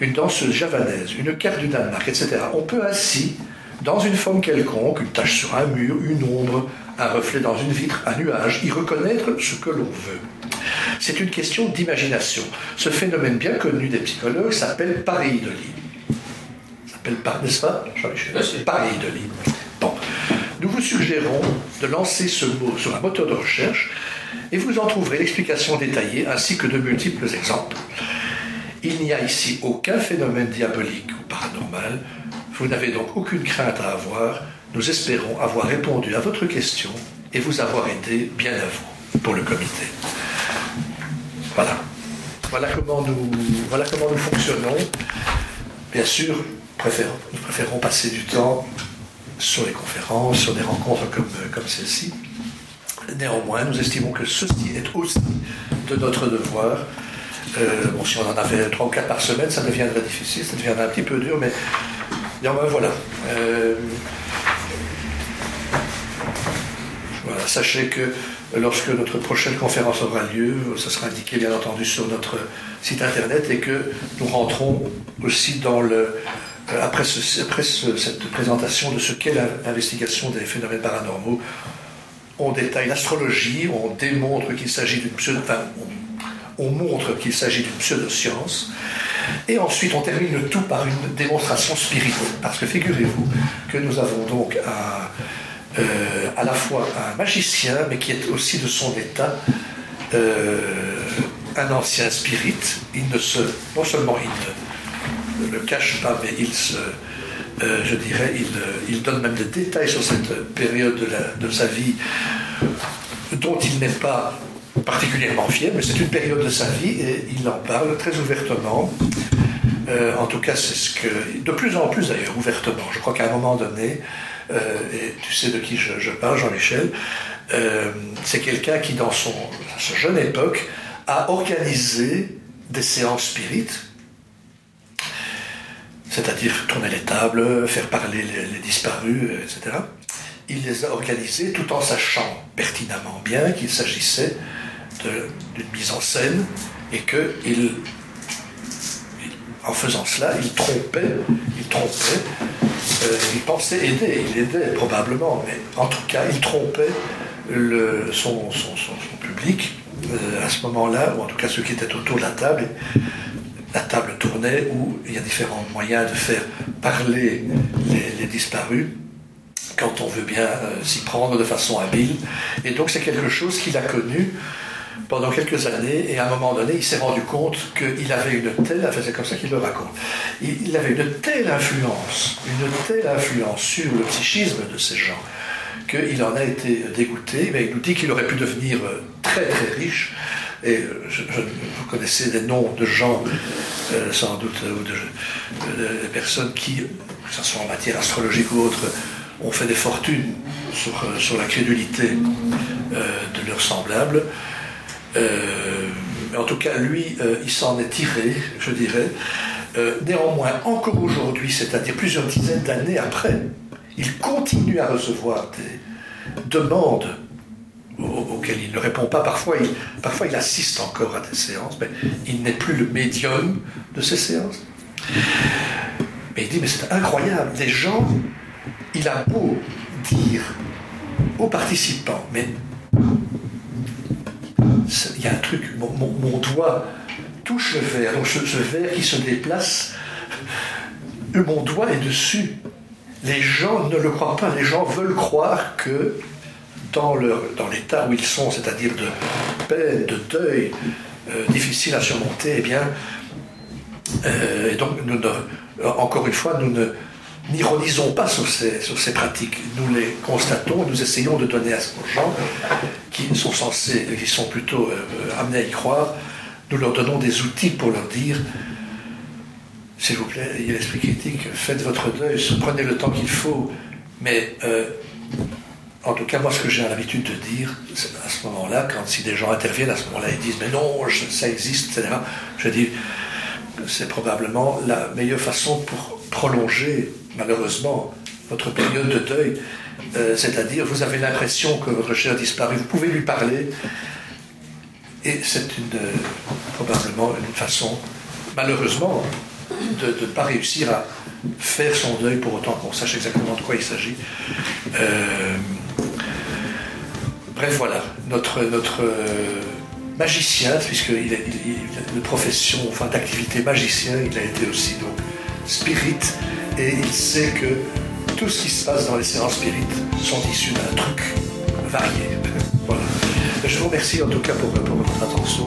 une danseuse javanaise, une carte du Danemark, etc. On peut ainsi, dans une forme quelconque, une tache sur un mur, une ombre, un reflet dans une vitre, un nuage, y reconnaître ce que l'on veut. C'est une question d'imagination. Ce phénomène bien connu des psychologues s'appelle pareidolie. S'appelle pas, n'est-ce pas, Pareidolie. Bon. Nous vous suggérons de lancer ce mot sur un moteur de recherche et vous en trouverez l'explication détaillée ainsi que de multiples exemples. Il n'y a ici aucun phénomène diabolique ou paranormal. Vous n'avez donc aucune crainte à avoir. Nous espérons avoir répondu à votre question et vous avoir aidé bien à vous pour le comité. Voilà. Voilà comment nous, voilà comment nous fonctionnons. Bien sûr, nous préférons passer du temps sur les conférences, sur des rencontres comme, comme celle-ci. Néanmoins, nous estimons que ceci est aussi de notre devoir euh, bon, si on en avait trois ou quatre par semaine, ça deviendrait difficile, ça deviendrait un petit peu dur, mais néanmoins, voilà. Euh, voilà. Sachez que lorsque notre prochaine conférence aura lieu, ça sera indiqué bien entendu sur notre site internet et que nous rentrons aussi dans le. Euh, après, cette présentation de ce qu'est l'investigation des phénomènes paranormaux, on détaille l'astrologie, on démontre qu'il s'agit d'une pseudo. On montre qu'il s'agit d'une pseudo-science, et ensuite on termine le tout par une démonstration spirituelle. Parce que figurez-vous que nous avons donc euh, à la fois un magicien, mais qui est aussi de son état euh, un ancien spirit. Il ne se, non seulement il ne le cache pas, mais il se, euh, je dirais, il, donne même des détails sur cette période de sa vie dont il n'est pas particulièrement fier, mais c'est une période de sa vie et il en parle très ouvertement. Euh, en tout cas, c'est ce que. De plus en plus d'ailleurs, ouvertement. Je crois qu'à un moment donné, euh, et tu sais de qui je, parle, Jean-Michel, euh, c'est quelqu'un qui, dans son, sa jeune époque, a organisé des séances spirites, c'est-à-dire tourner les tables, faire parler les disparus, etc. Il les a organisées tout en sachant pertinemment bien qu'il s'agissait d'une mise en scène et que il, en faisant cela, il trompait, il trompait, euh, il pensait aider, il aidait probablement, mais en tout cas, il trompait son, public euh, à ce moment-là, ou en tout cas ceux qui étaient autour de la table. La table tournait où il y a différents moyens de faire parler les, disparus quand on veut bien euh, s'y prendre de façon habile. Et donc c'est quelque chose qu'il a connu pendant quelques années, et à un moment donné, il s'est rendu compte qu'il avait une telle, c'est comme ça qu'il le raconte, il avait une telle influence, une telle influence sur le psychisme de ces gens, qu'il en a été dégoûté, mais il nous dit qu'il aurait pu devenir très très riche, et vous connaissez des noms de gens, euh, sans doute, ou de, personnes qui que ce soit en matière astrologique ou autre, ont fait des fortunes sur, sur la crédulité de leurs semblables. en tout cas, lui, il s'en est tiré, je dirais. néanmoins, encore aujourd'hui, c'est-à-dire plusieurs dizaines d'années après, il continue à recevoir des demandes auxquelles il ne répond pas. Parfois il, parfois, il assiste encore à des séances, mais il n'est plus le médium de ces séances. Mais il dit, mais c'est incroyable, les gens, il a beau dire aux participants, mais il y a un truc, mon, doigt touche le verre, donc ce, ce verre qui se déplace, mon doigt est dessus les gens ne le croient pas. Les gens veulent croire que dans, l'état où ils sont, c'est-à-dire de peine, de deuil, euh, difficile à surmonter, eh bien, euh, et donc, nous encore une fois, nous ne n'ironisons pas sur ces, pratiques. Nous les constatons nous essayons de donner à ces gens qui sont censés, qui sont plutôt euh, amenés à y croire, nous leur donnons des outils pour leur dire s'il vous plaît, il y a l'esprit critique, faites votre deuil, prenez le temps qu'il faut. Mais euh, en tout cas, moi, ce que j'ai l'habitude de dire, à ce moment-là, quand si des gens interviennent à ce moment-là, ils disent mais non, ça existe, etc. Je dis c'est probablement la meilleure façon pour prolonger, malheureusement, votre période de deuil. Euh, c'est-à-dire, vous avez l'impression que votre cher disparu, vous pouvez lui parler, et c'est probablement une façon, malheureusement, de ne pas réussir à faire son deuil pour autant qu'on sache exactement de quoi il s'agit. Euh, bref, voilà, notre, notre euh, magicien, puisqu'il a, une profession, enfin d'activité magicien, il a été aussi donc spirit, et il sait que tout ce qui se passe dans les séances spirites sont issus d'un truc varié. voilà. Je vous remercie en tout cas pour, pour votre attention.